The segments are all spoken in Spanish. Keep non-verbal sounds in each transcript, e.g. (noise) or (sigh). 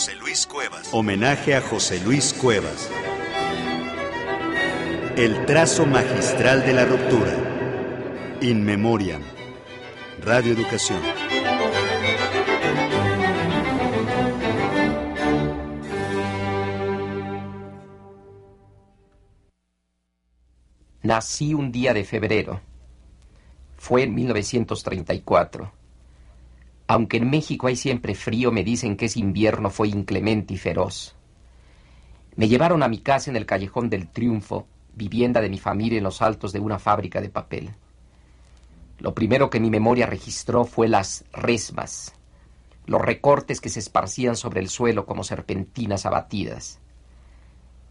José Luis Cuevas. Homenaje a José Luis Cuevas. El trazo magistral de la ruptura. In Memoriam. Radio Educación. Nací un día de febrero. Fue en 1934. Aunque en México hay siempre frío, me dicen que ese invierno fue inclemente y feroz. Me llevaron a mi casa en el Callejón del Triunfo, vivienda de mi familia en los altos de una fábrica de papel. Lo primero que mi memoria registró fue las resmas, los recortes que se esparcían sobre el suelo como serpentinas abatidas.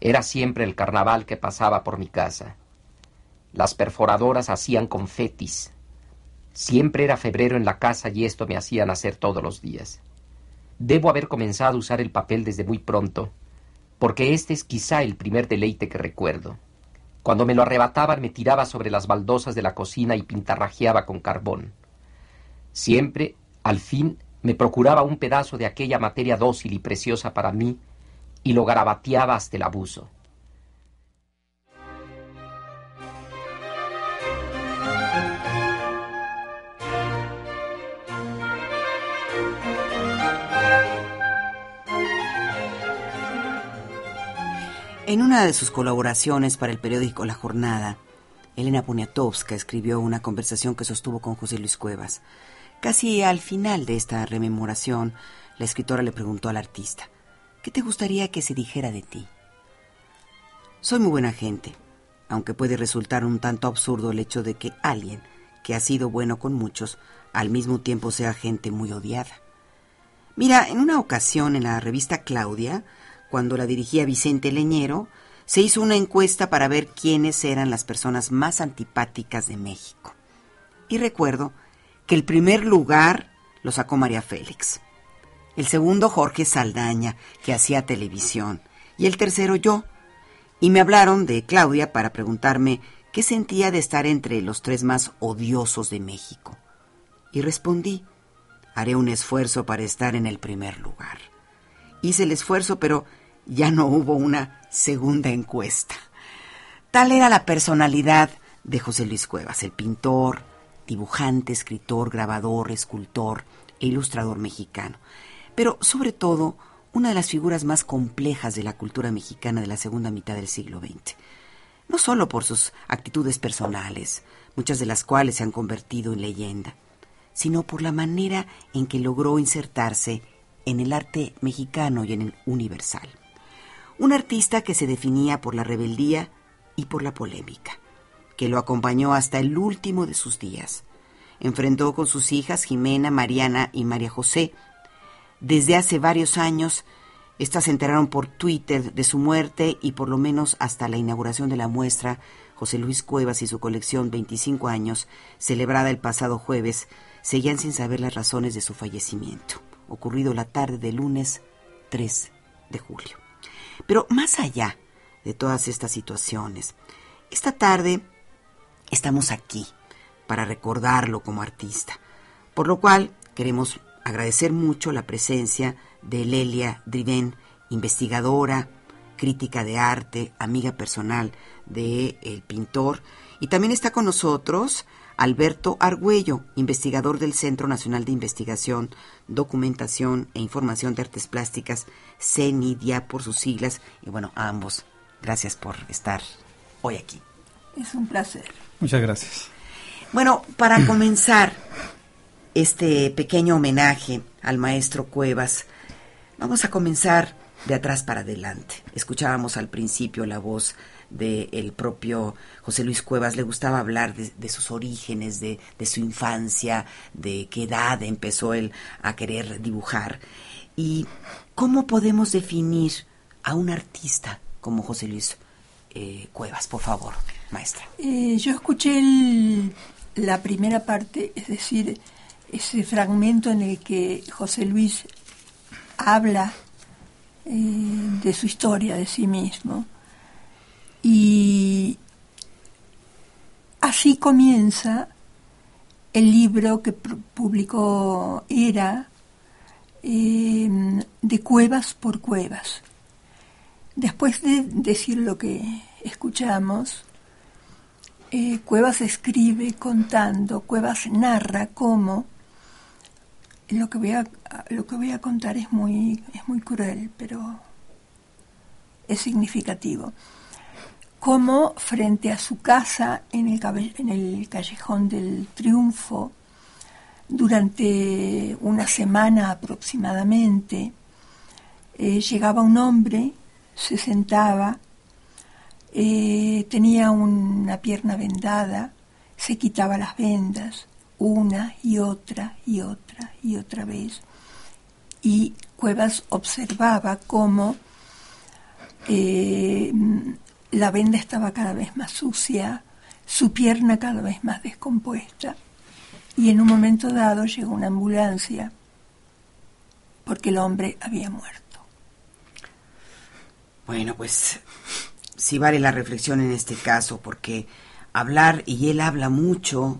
Era siempre el carnaval que pasaba por mi casa. Las perforadoras hacían confetis. Siempre era febrero en la casa y esto me hacían hacer todos los días. Debo haber comenzado a usar el papel desde muy pronto, porque este es quizá el primer deleite que recuerdo. Cuando me lo arrebataban me tiraba sobre las baldosas de la cocina y pintarrajeaba con carbón. Siempre, al fin, me procuraba un pedazo de aquella materia dócil y preciosa para mí y lo garabateaba hasta el abuso. En una de sus colaboraciones para el periódico La Jornada, Elena Poniatowska escribió una conversación que sostuvo con José Luis Cuevas. Casi al final de esta rememoración, la escritora le preguntó al artista, ¿qué te gustaría que se dijera de ti? Soy muy buena gente, aunque puede resultar un tanto absurdo el hecho de que alguien que ha sido bueno con muchos, al mismo tiempo sea gente muy odiada. Mira, en una ocasión en la revista Claudia, cuando la dirigía Vicente Leñero, se hizo una encuesta para ver quiénes eran las personas más antipáticas de México. Y recuerdo que el primer lugar lo sacó María Félix. El segundo Jorge Saldaña, que hacía televisión. Y el tercero yo. Y me hablaron de Claudia para preguntarme qué sentía de estar entre los tres más odiosos de México. Y respondí, haré un esfuerzo para estar en el primer lugar. Hice el esfuerzo, pero ya no hubo una segunda encuesta. Tal era la personalidad de José Luis Cuevas, el pintor, dibujante, escritor, grabador, escultor e ilustrador mexicano. Pero sobre todo, una de las figuras más complejas de la cultura mexicana de la segunda mitad del siglo XX. No solo por sus actitudes personales, muchas de las cuales se han convertido en leyenda, sino por la manera en que logró insertarse en el arte mexicano y en el universal. Un artista que se definía por la rebeldía y por la polémica, que lo acompañó hasta el último de sus días. Enfrentó con sus hijas Jimena, Mariana y María José. Desde hace varios años, estas se enteraron por Twitter de su muerte y por lo menos hasta la inauguración de la muestra José Luis Cuevas y su colección 25 años, celebrada el pasado jueves, seguían sin saber las razones de su fallecimiento, ocurrido la tarde del lunes 3 de julio. Pero más allá de todas estas situaciones, esta tarde estamos aquí para recordarlo como artista, por lo cual queremos agradecer mucho la presencia de Lelia Driven, investigadora, crítica de arte, amiga personal del el pintor, y también está con nosotros Alberto Argüello, investigador del Centro Nacional de Investigación, Documentación e Información de Artes Plásticas, CENIDIA por sus siglas. Y bueno, a ambos, gracias por estar hoy aquí. Es un placer. Muchas gracias. Bueno, para (clears throat) comenzar este pequeño homenaje al maestro Cuevas, vamos a comenzar de atrás para adelante. Escuchábamos al principio la voz del propio José Luis Cuevas, le gustaba hablar de, sus orígenes, de, su infancia, de qué edad empezó él a querer dibujar. ¿Y cómo podemos definir a un artista como José Luis eh, Cuevas, por favor, maestra? Eh, yo escuché la primera parte, es decir, ese fragmento en el que José Luis habla eh, de su historia, de sí mismo. Y así comienza el libro que publicó Era em, de cuevas por cuevas. Después de decir lo que escuchamos, eh, Cuevas escribe contando, Cuevas narra cómo lo que voy a, lo que voy a contar es muy, es muy cruel, pero es significativo. Cómo frente a su casa en el, en el callejón del triunfo, durante una semana aproximadamente, eh, llegaba un hombre, se sentaba, eh, tenía una pierna vendada, se quitaba las vendas una y otra y otra y otra vez. Y Cuevas observaba cómo eh, la venda estaba cada vez más sucia, su pierna cada vez más descompuesta. Y en un momento dado llegó una ambulancia porque el hombre había muerto. Bueno, pues sí vale la reflexión en este caso, porque hablar, y él habla mucho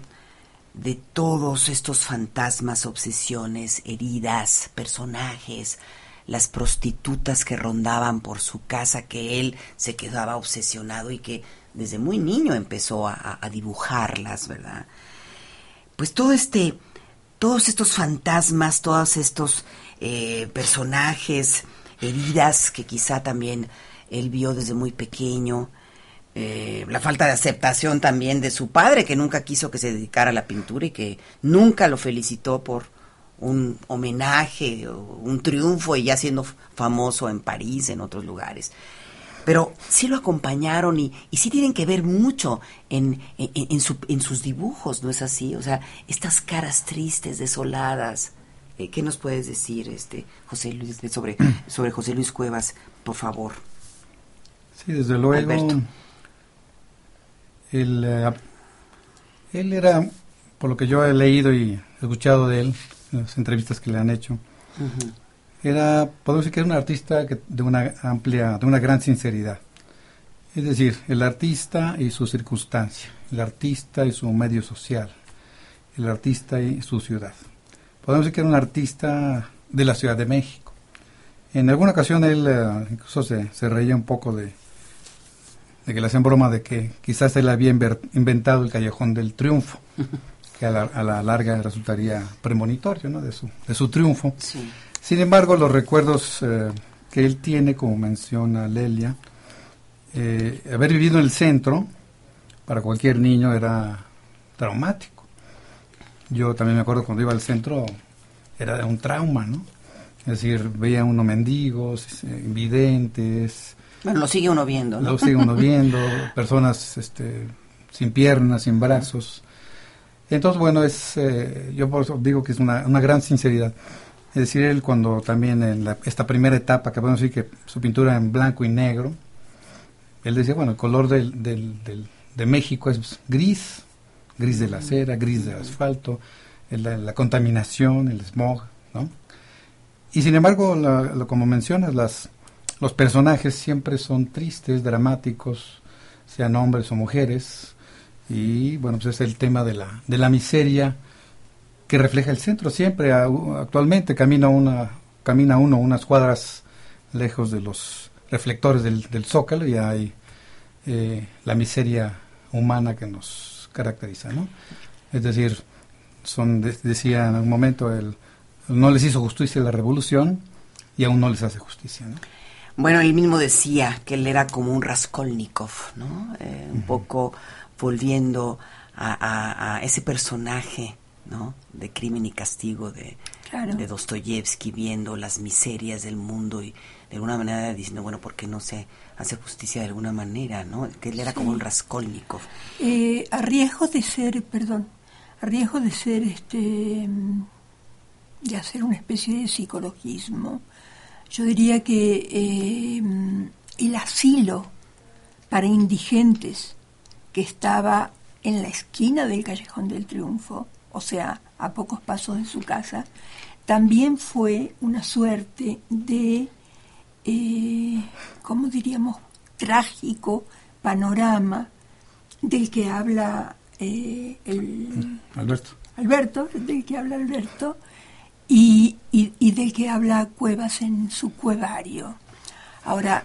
de todos estos fantasmas, obsesiones, heridas, personajes, las prostitutas que rondaban por su casa, que él se quedaba obsesionado y que desde muy niño empezó a, dibujarlas, ¿verdad? Pues todo este, todos estos fantasmas, todos estos eh, personajes, heridas que quizá también él vio desde muy pequeño, eh, la falta de aceptación también de su padre, que nunca quiso que se dedicara a la pintura y que nunca lo felicitó por un homenaje o un triunfo y ya siendo famoso en París, en otros lugares. Pero sí lo acompañaron y, y sí tienen que ver mucho en, en, sus dibujos, ¿no es así? O sea, estas caras tristes, desoladas. Eh, ¿Qué nos puedes decir, este José Luis, sobre, (clears throat) sobre José Luis Cuevas, por favor? Sí, desde luego. Él, eh, él era, por lo que yo he leído y escuchado de él, en las entrevistas que le han hecho, era, podemos decir que era un artista de una amplia, de una gran sinceridad. Es decir, el artista y su circunstancia, el artista y su medio social, el artista y su ciudad. Podemos decir que era un artista de la Ciudad de México. En alguna ocasión él eh, incluso se, se reía un poco de, de que le hacen broma de que quizás él había inventado el callejón del triunfo, (laughs) que a la, larga resultaría premonitorio ¿no? de, su, de su triunfo. Sin embargo, los recuerdos eh, que él tiene, como menciona Lelia, eh, haber vivido en el centro, para cualquier niño era traumático. Yo también me acuerdo cuando iba al centro, era un trauma, ¿no? Es decir, veía unos mendigos, eh, invidentes, bueno, lo sigue uno viendo, ¿no? Lo sigue uno (laughs) viendo, personas este, sin piernas, sin brazos. Entonces, bueno, es, eh, yo por eso digo que es una, una, gran sinceridad. Es decir, él cuando también en esta primera etapa, que podemos decir que su pintura en blanco y negro, él decía, bueno, el color del, del, del, de México es gris, gris de la acera, gris del asfalto, la, la contaminación, el smog, ¿no? Y sin embargo, como mencionas, las, los personajes siempre son tristes, dramáticos, sean hombres o mujeres, y bueno, pues es el tema de la, de la miseria que refleja el centro siempre. Actualmente camina, una, camina uno unas cuadras lejos de los reflectores del, del zócalo y hay eh, la miseria humana que nos caracteriza, ¿no? Es decir, son decía en algún momento el no les hizo justicia la revolución y aún no les hace justicia, ¿no? Bueno, él mismo decía que él era como un Raskolnikov, ¿no? Eh, un poco volviendo a, ese personaje, ¿no? De crimen y castigo de, de Dostoyevsky, viendo las miserias del mundo y de alguna manera diciendo, bueno, ¿por qué no se hace justicia de alguna manera, ¿no? Que él era como un Raskolnikov. Eh, a riesgo de ser, perdón, a riesgo de ser, este, de hacer una especie de psicologismo, yo diría que eh, el asilo para indigentes que estaba en la esquina del Callejón del Triunfo, o sea, a pocos pasos de su casa, también fue una suerte de, eh, ¿cómo diríamos?, trágico panorama del que habla eh, el Alberto. Alberto, del que habla Alberto, y, y, del que habla Cuevas en su cuevario. Ahora,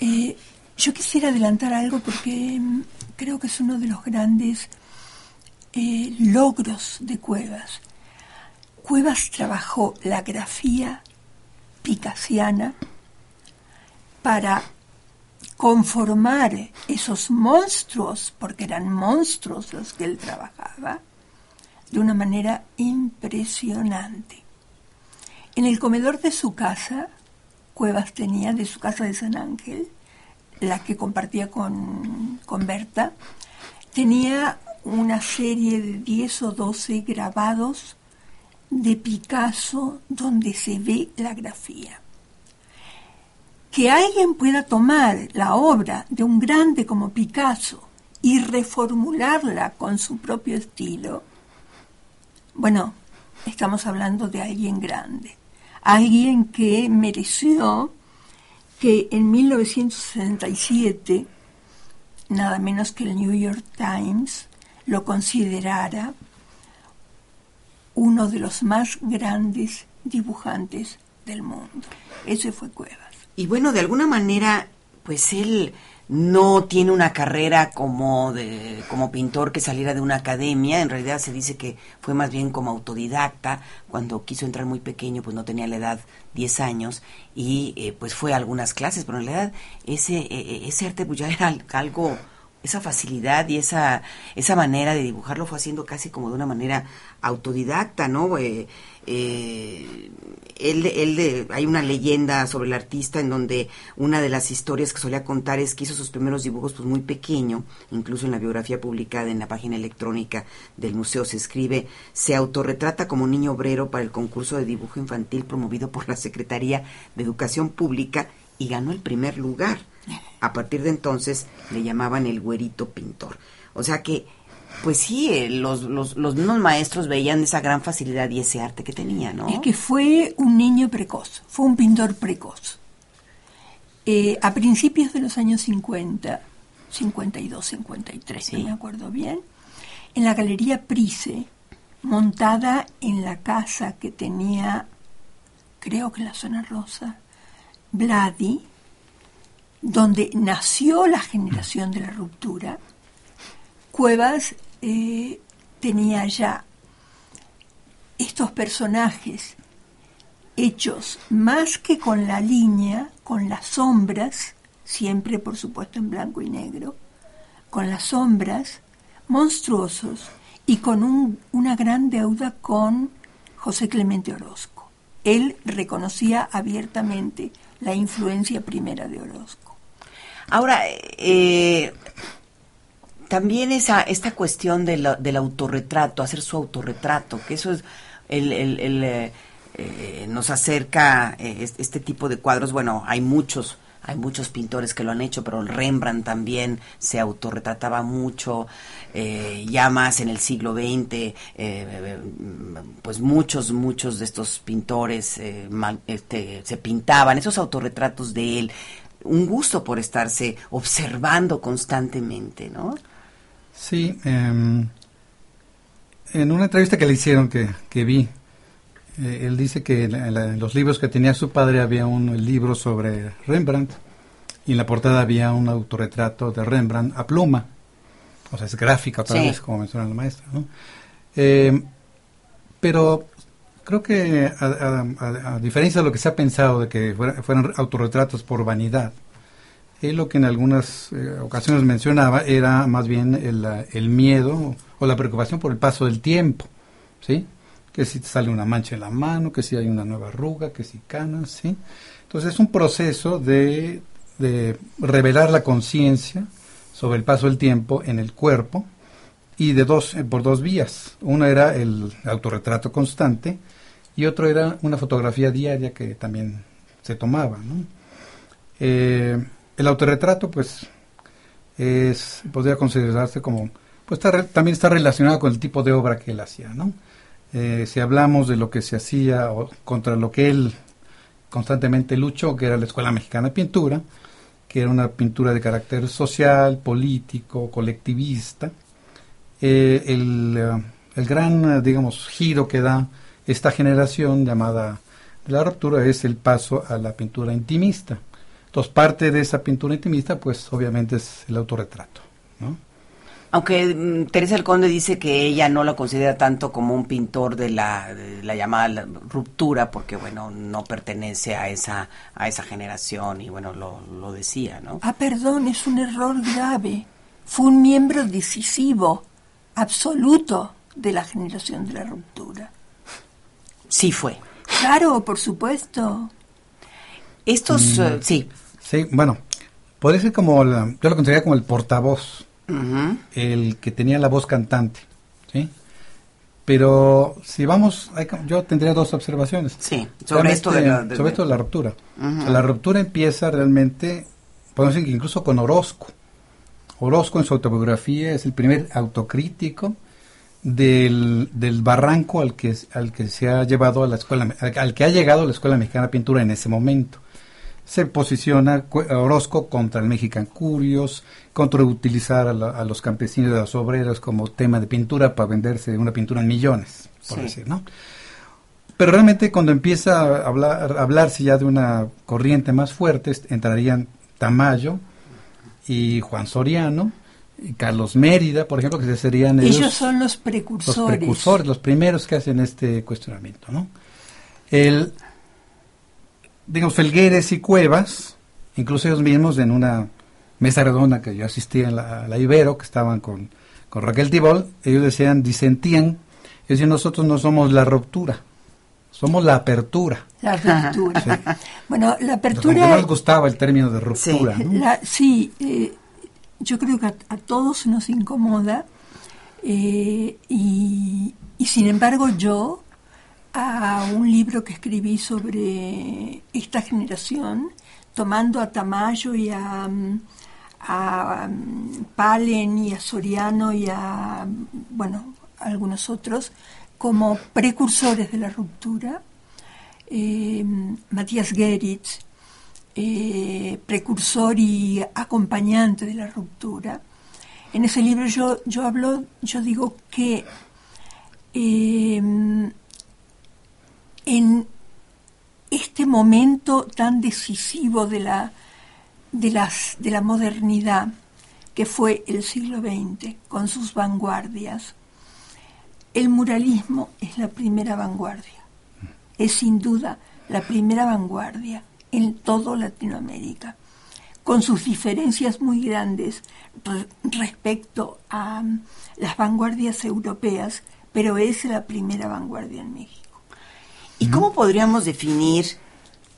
eh, yo quisiera adelantar algo porque mm, creo que es uno de los grandes eh, logros de Cuevas. Cuevas trabajó la grafía picasiana para conformar esos monstruos, porque eran monstruos los que él trabajaba, de una manera impresionante. En el comedor de su casa, Cuevas tenía, de su casa de San Ángel, la que compartía con, con Berta, tenía una serie de 10 o 12 grabados de Picasso donde se ve la grafía. Que alguien pueda tomar la obra de un grande como Picasso y reformularla con su propio estilo, bueno, estamos hablando de alguien grande, alguien que mereció que en 1967, nada menos que el New York Times, lo considerara uno de los más grandes dibujantes del mundo. Ese fue Cuevas. Y bueno, de alguna manera, pues él no tiene una carrera como de como pintor que saliera de una academia. En realidad se dice que fue más bien como autodidacta. Cuando quiso entrar muy pequeño pues no tenía la edad 10 años y eh, pues fue a algunas clases. Pero en realidad ese e, e, ese arte pues ya era algo esa facilidad y esa esa manera de dibujarlo fue haciendo casi como de una manera autodidacta no eh, eh, él, él hay una leyenda sobre el artista en donde una de las historias que solía contar es que hizo sus primeros dibujos pues muy pequeño, incluso en la biografía publicada en la página electrónica del museo se escribe, se autorretrata como niño obrero para el concurso de dibujo infantil promovido por la Secretaría de Educación Pública y ganó el primer lugar. A partir de entonces le llamaban el güerito pintor. O sea que pues sí, eh, los, los, los mismos maestros veían esa gran facilidad y ese arte que tenía, ¿no? Es que fue un niño precoz, fue un pintor precoz. Eh, a principios de los años 50, 52, 53, no me acuerdo bien, en la Galería Price, montada en la casa que tenía, creo que en la zona rosa, Vladi, donde nació la generación de la ruptura, Cuevas eh, tenía ya estos personajes hechos más que con la línea, con las sombras, siempre por supuesto en blanco y negro, con las sombras monstruosos y con una gran deuda con José Clemente Orozco. Él reconocía abiertamente la influencia primera de Orozco. Ahora, eh, también esa, esta cuestión del autorretrato, hacer su autorretrato, que eso es el, eh, eh, nos acerca eh, este tipo de cuadros. Bueno, hay muchos, hay muchos pintores que lo han hecho, pero Rembrandt también se autorretrataba mucho, ya más en el siglo XX, pues muchos, muchos de estos pintores este, se pintaban, esos autorretratos de él, un gusto por estarse observando constantemente, ¿no? Sí, em, en una entrevista que le hicieron que, que vi, eh, él dice que en, los libros que tenía su padre había un libro sobre Rembrandt y en la portada había un autorretrato de Rembrandt a pluma, o sea, es gráfica otra vez, como menciona la maestra. ¿no? Em, pero creo que a, diferencia de lo que se ha pensado de que fueran autorretratos por vanidad, lo que en algunas eh, ocasiones mencionaba era más bien el, miedo o la preocupación por el paso del tiempo, ¿sí? Que si te sale una mancha en la mano, que si hay una nueva arruga, que si canas, ¿sí? Entonces es un proceso de, de revelar la conciencia sobre el paso del tiempo en el cuerpo y de dos, eh, por dos vías. Una era el autorretrato constante y otro era una fotografía diaria que también se tomaba, ¿no? Eh, el autorretrato, pues, es, podría considerarse como, pues también está relacionado con el tipo de obra que él hacía, ¿no? Eh, si hablamos de lo que se hacía o contra lo que él constantemente luchó, que era la Escuela Mexicana de Pintura, que era una pintura de carácter social, político, colectivista, eh, el, el, gran, digamos, giro que da esta generación llamada la ruptura es el paso a la pintura intimista. Entonces, parte de esa pintura intimista, pues obviamente es el autorretrato. ¿no? Aunque mm, Teresa el Conde dice que ella no lo considera tanto como un pintor de la, de la llamada ruptura, porque bueno, no pertenece a esa, a esa generación y bueno, lo, lo decía, ¿no? Ah, perdón, es un error grave. Fue un miembro decisivo, absoluto de la generación de la ruptura. Sí fue. Claro, por supuesto. Estos, Mm. eh, sí. Sí, bueno, podría ser como, la- yo lo consideraría como el portavoz, el que tenía la voz cantante, ¿sí? Pero si vamos, hay yo tendría dos observaciones. Sí, sobre esto de la, de- sobre esto de la ruptura. Ujú. O sea, la ruptura empieza realmente, podemos decir que incluso con Orozco. Orozco en su autobiografía es el primer autocrítico del, del barranco al que, al que se ha llevado a la escuela, al, al que ha llegado la Escuela Mexicana de Pintura en ese momento. Se posiciona Orozco contra el Mexican Curios, contra utilizar a, la- a los campesinos y a los obreros como tema de pintura para venderse una pintura en millones, por Sí. decir, ¿no? Pero realmente cuando empieza a, hablar, a hablarse ya de una corriente más fuerte, entrarían Tamayo y Juan Soriano y Carlos Mérida, por ejemplo, que serían Ellos, ellos son los los precursores. precursores, los primeros que hacen este cuestionamiento, ¿no? El, digamos, Felgueres y Cuevas, incluso ellos mismos en una mesa redonda que yo asistí en la, la Ibero, que estaban con, con Raquel Tibol, ellos decían, disentían, ellos decían, nosotros no somos la ruptura, somos la apertura. La. Sí. Bueno, la apertura... no les gustaba el término de ruptura, Sí. ¿no? La- sí, eh, yo creo que a, a todos nos incomoda eh, y, y sin embargo yo a un libro que escribí sobre esta generación, tomando a Tamayo y a, mm, mm, Palen y a Soriano y a, mm, bueno, algunos otros, como precursores de la ruptura, eh, Matías Geritz, eh, precursor y acompañante de la ruptura. En ese libro yo, yo hablo, yo digo que eh, en este momento tan decisivo de la, de, de la modernidad, que fue el siglo XX, con sus vanguardias, el muralismo es la primera vanguardia es sin duda la primera vanguardia en todo Latinoamérica, con sus diferencias muy grandes re- respecto a mm, las vanguardias europeas, pero es la primera vanguardia en México. ¿Y cómo podríamos definir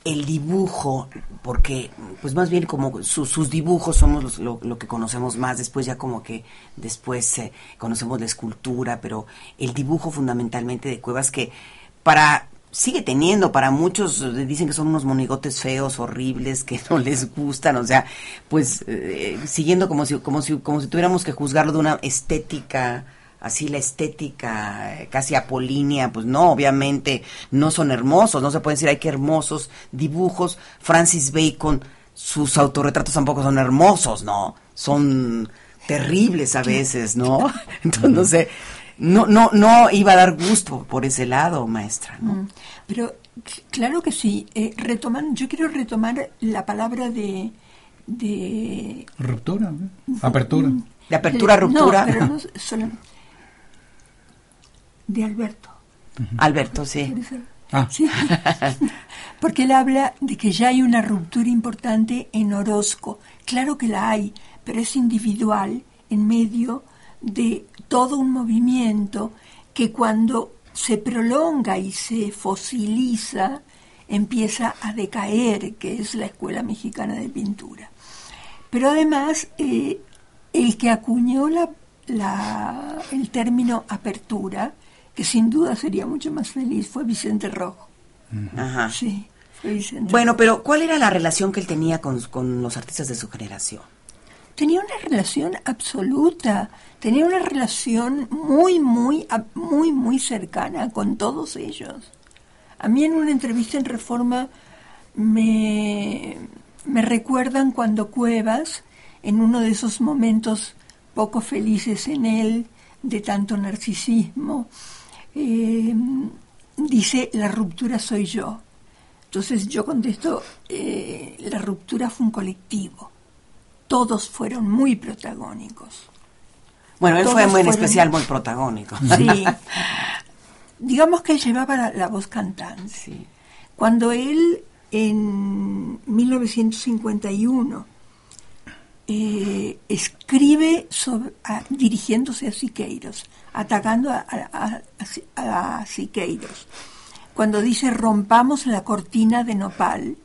el dibujo? Porque, pues más bien como su- sus dibujos somos los- lo, lo que conocemos más, después ya como que después eh, conocemos la escultura, pero el dibujo fundamentalmente de Cuevas que para sigue teniendo para muchos eh, dicen que son unos monigotes feos horribles que no les gustan o sea pues eh, siguiendo como si como si como si tuviéramos que juzgarlo de una estética así la estética eh, casi apolínea, pues no, obviamente no son hermosos, no se puede decir, ay, qué hermosos dibujos. Francis Bacon, sus autorretratos tampoco son hermosos, ¿no? Son terribles a veces, ¿no? (laughs) Entonces, no sé, no, no, no iba a dar gusto por ese lado, maestra, ¿no? Mm, Pero claro que sí. Eh, retoman, yo quiero retomar la palabra de, de Ruptura, ¿no? apertura. De apertura, ruptura. No, pero no (laughs) solo de Alberto. Alberto, sí. Ah. Sí. (laughs) Porque él habla de que ya hay una ruptura importante en Orozco. Claro que la hay, pero es individual en medio de todo un movimiento que cuando se prolonga y se fosiliza empieza a decaer, que es la Escuela Mexicana de Pintura. Pero además, eh, el que acuñó la, la- el término apertura, que sin duda sería mucho más feliz, fue Vicente Rojo. Ajá. Sí, fue Vicente Bueno, Rojo. pero ¿cuál era la relación que él tenía con, con los artistas de su generación? Tenía una relación absoluta, tenía una relación muy, muy, muy, muy cercana con todos ellos. A mí en una entrevista en Reforma me, me recuerdan cuando Cuevas, en uno de esos momentos poco felices en él, de tanto narcisismo, eh, dice, la ruptura soy yo. Entonces yo contesto, eh, la ruptura fue un colectivo. Todos fueron muy protagónicos. Bueno, él fue muy en especial muy protagónico. (laughs) Sí. Digamos que él llevaba la, la voz cantante. Sí. Cuando él en 1951 eh, escribe sobre, a- dirigiéndose a Siqueiros, atacando a, a- a- a Siqueiros. Cuando dice rompamos la cortina de nopal,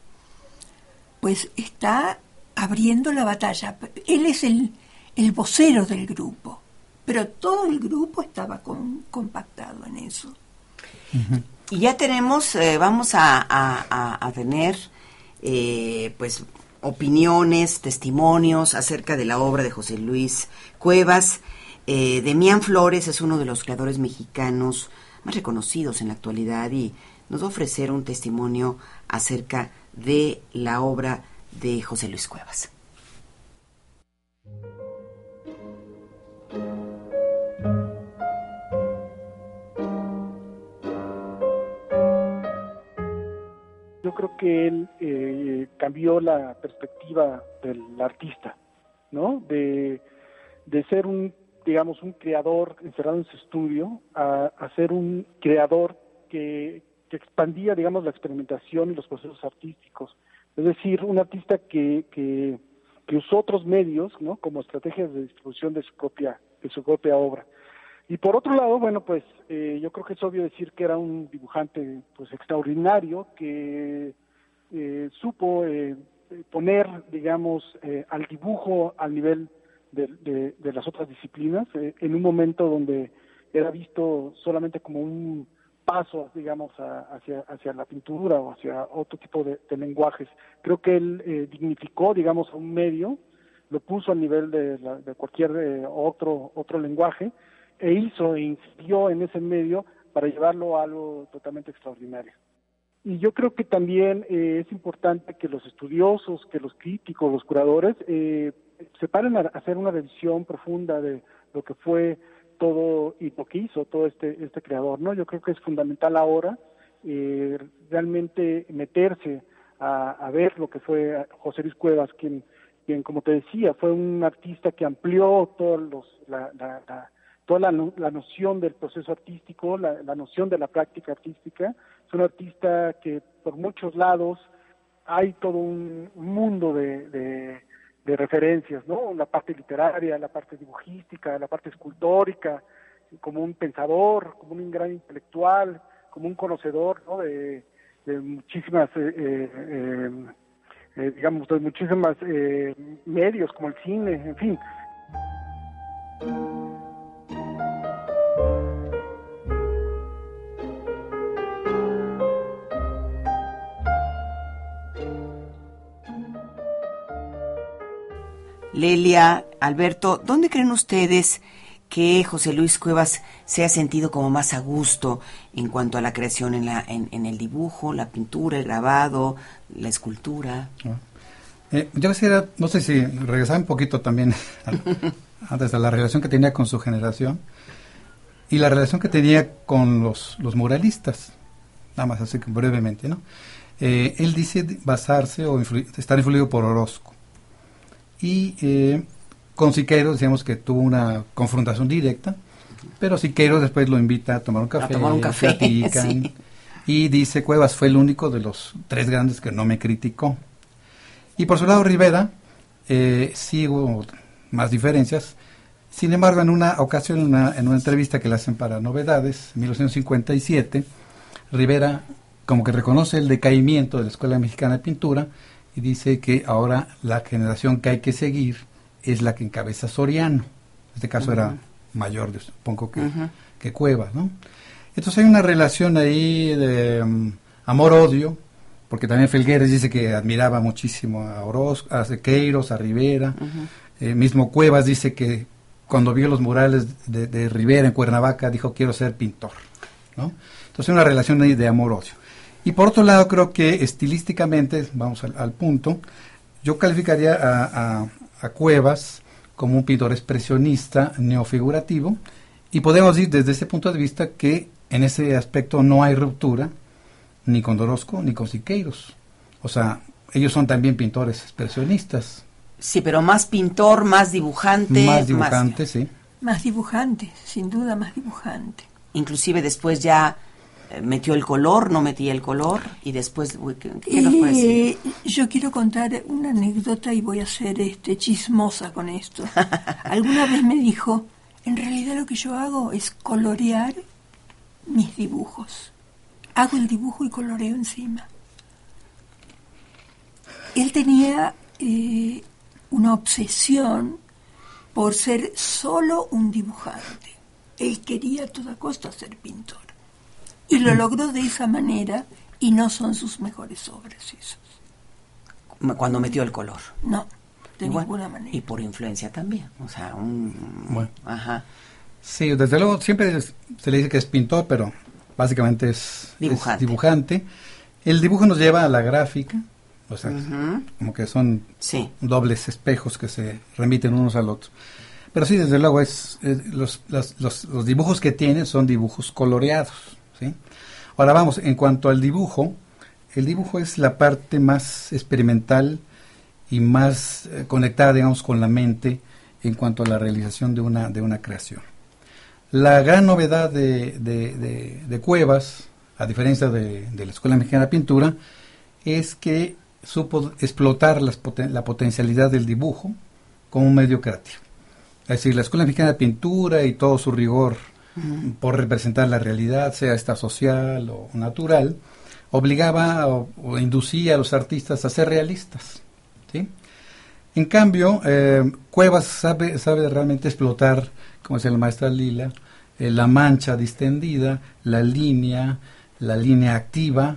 pues está abriendo la batalla. Él es el, el vocero del grupo, pero todo el grupo estaba con- compactado en eso. Y ya tenemos, eh, vamos a, a- a- a tener, eh, pues, opiniones, testimonios acerca de la obra de José Luis Cuevas. Eh, Demián Flores es uno de los creadores mexicanos más reconocidos en la actualidad y nos va a ofrecer un testimonio acerca de la obra de José Luis Cuevas. Yo creo que él eh, cambió la perspectiva del artista, ¿no? De, de ser un, digamos, un creador encerrado en su estudio a, a ser un creador que, que expandía, digamos, la experimentación y los procesos artísticos. Es decir, un artista que, que, que usó otros medios, ¿no? Como estrategias de distribución de su propia, de su propia obra. Y por otro lado, bueno, pues eh, yo creo que es obvio decir que era un dibujante pues extraordinario que eh, supo eh, poner, digamos, eh, al dibujo al nivel de, de- las otras disciplinas eh, en un momento donde era visto solamente como un paso, digamos, a- hacia, hacia la pintura o hacia otro tipo de, lenguajes. Creo que él dignificó, digamos, a un medio, lo puso al nivel de, de cualquier otro, otro lenguaje e hizo e incidió en ese medio para llevarlo a algo totalmente extraordinario. Y yo creo que también eh, es importante que los estudiosos, que los críticos, los curadores, eh, se paren a hacer una revisión profunda de lo que fue todo y lo que hizo todo este, este creador, ¿no? Yo creo que es fundamental ahora eh, realmente meterse a, a ver lo que fue José Luis Cuevas, quien, quien, como te decía, fue un artista que amplió todos los, la, la, la, toda la, la noción del proceso artístico, la, la noción de la práctica artística. Es un artista que por muchos lados hay todo un, un mundo de, de, referencias, ¿no? La parte literaria, la parte dibujística, la parte escultórica, como un pensador, como un gran intelectual, como un conocedor, ¿no? De, de muchísimas, eh, eh, eh, digamos, de muchísimas eh, medios como el cine, en fin. Lelia, Alberto, ¿dónde creen ustedes que José Luis Cuevas se ha sentido como más a gusto en cuanto a la creación en, la, en, en el dibujo, la pintura, el grabado, la escultura? Eh, yo quisiera, no sé si regresar un poquito también (laughs) antes a la relación que tenía con su generación y la relación que tenía con los, los muralistas, nada más así que brevemente, ¿no? Eh, él dice basarse o influ- estar influido por Orozco. Y eh, con Siqueiros decíamos que tuvo una confrontación directa, pero Siqueiros después lo invita a tomar un café, tomar un café, (laughs) platican, sí. y dice Cuevas fue el único de los tres grandes que no me criticó. Y por su lado Rivera, eh, sí hubo más diferencias. Sin embargo, en una ocasión, en una, en una entrevista que le hacen para Novedades, en 1957, Rivera como que reconoce el decaimiento de la Escuela Mexicana de Pintura y dice que ahora la generación que hay que seguir es la que encabeza Soriano. En este caso era mayor, yo supongo que, que Cuevas, ¿no? Entonces hay una relación ahí de mm, amor-odio, porque también Felgueres dice que admiraba muchísimo a Orozco, a Sequeiros, a Rivera. Eh, mismo Cuevas dice que cuando vio los murales de, de Rivera en Cuernavaca dijo quiero ser pintor, ¿no? Entonces una relación ahí de amor-odio. Y por otro lado creo que estilísticamente, vamos al, al punto, yo calificaría a, a- a Cuevas como un pintor expresionista neofigurativo y podemos decir desde ese punto de vista que en ese aspecto no hay ruptura ni con Dorosco ni con Siqueiros. O sea, ellos son también pintores expresionistas. Sí, pero más pintor, más dibujante. Más dibujante, sí. Más dibujante, sin duda más dibujante. Inclusive después ya metió el color, no metía el color y después ¿qué, nos puede decir? Eh, yo quiero contar una anécdota y voy a ser este chismosa con esto. (laughs) Alguna vez me dijo, en realidad lo que yo hago es colorear mis dibujos. Hago el dibujo y coloreo encima. Él tenía eh, una obsesión por ser solo un dibujante. Él quería a toda costa ser pintor. Y lo logró de esa manera y no son sus mejores obras esos. Cuando metió el color. No, de ninguna manera. Y por influencia también. O sea, un... Bueno. Ajá. Sí, desde luego siempre se le dice que es pintor, pero básicamente es dibujante. Es dibujante. El dibujo nos lleva a la gráfica, o sea, como que son dobles espejos que se remiten unos al otro. Pero sí, desde luego, es, los, los, dibujos que tiene son dibujos coloreados. Ahora vamos, en cuanto al dibujo, el dibujo es la parte más experimental y más eh, conectada, digamos, con la mente en cuanto a la realización de una, de una creación. La gran novedad de, de, de Cuevas, a diferencia de, la Escuela Mexicana de Pintura, es que supo explotar la potencialidad del dibujo como un medio creativo. Es decir, la Escuela Mexicana de Pintura y todo su rigor por representar la realidad, sea esta social o natural, obligaba o, inducía a los artistas a ser realistas. ¿sí? En cambio, eh, Cuevas sabe, sabe realmente explotar, como decía la maestra Lila, eh, la mancha distendida, la línea, la línea activa,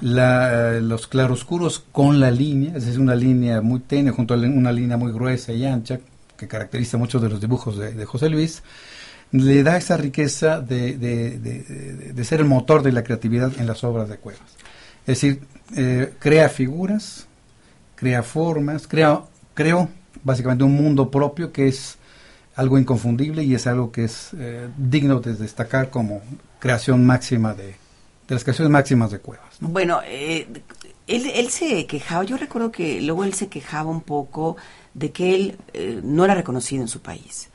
la, eh, los claroscuros con la línea, es decir, una línea muy tenue junto a una línea muy gruesa y ancha, que caracteriza muchos de los dibujos de, José Luis, le da esa riqueza de, de, ser el motor de la creatividad en las obras de Cuevas. Es decir, eh, crea figuras, crea formas, crea, creó básicamente un mundo propio que es algo inconfundible y es algo que es eh, digno de destacar como creación máxima de, de las creaciones máximas de Cuevas. Bueno, eh, él, él, se quejaba, yo recuerdo que luego él se quejaba un poco de que él eh, no era reconocido en su país,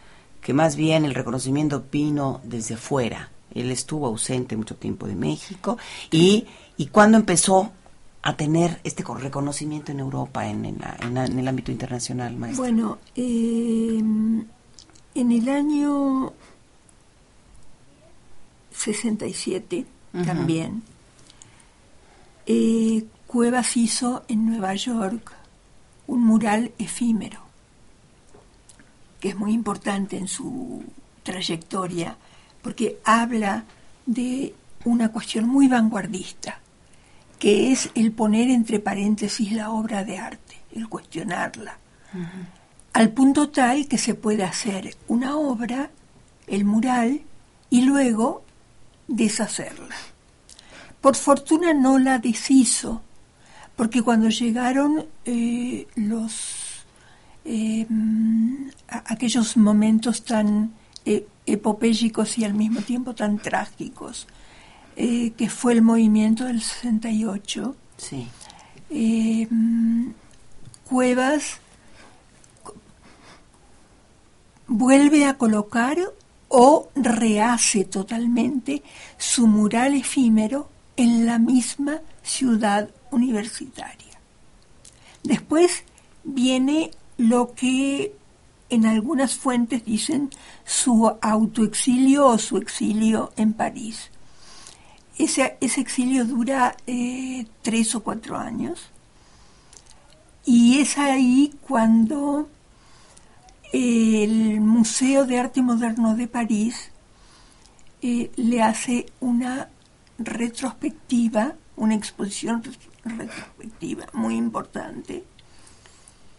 que más bien el reconocimiento vino desde afuera. Él estuvo ausente mucho tiempo de México y, y cuando empezó a tener este reconocimiento en Europa, en, en, el ámbito internacional, maestro? Bueno, eh, en el año 67 también eh, Cuevas hizo en Nueva York un mural efímero, que es muy importante en su trayectoria, porque habla de una cuestión muy vanguardista, que es el poner entre paréntesis la obra de arte, el cuestionarla, al punto tal que se puede hacer una obra, el mural, y luego deshacerla. Por fortuna no la deshizo, porque cuando llegaron eh, los eh, aquellos momentos tan eh, epopélicos y al mismo tiempo tan trágicos, que fue el movimiento del 68, sí. Cuevas vuelve a colocar o rehace totalmente su mural efímero en la misma ciudad universitaria. Después viene lo que en algunas fuentes dicen su autoexilio o su exilio en París. Ese, ese exilio dura eh, tres o cuatro años y es ahí cuando el Museo de Arte Moderno de París eh, le hace una retrospectiva, una exposición retrospectiva muy importante,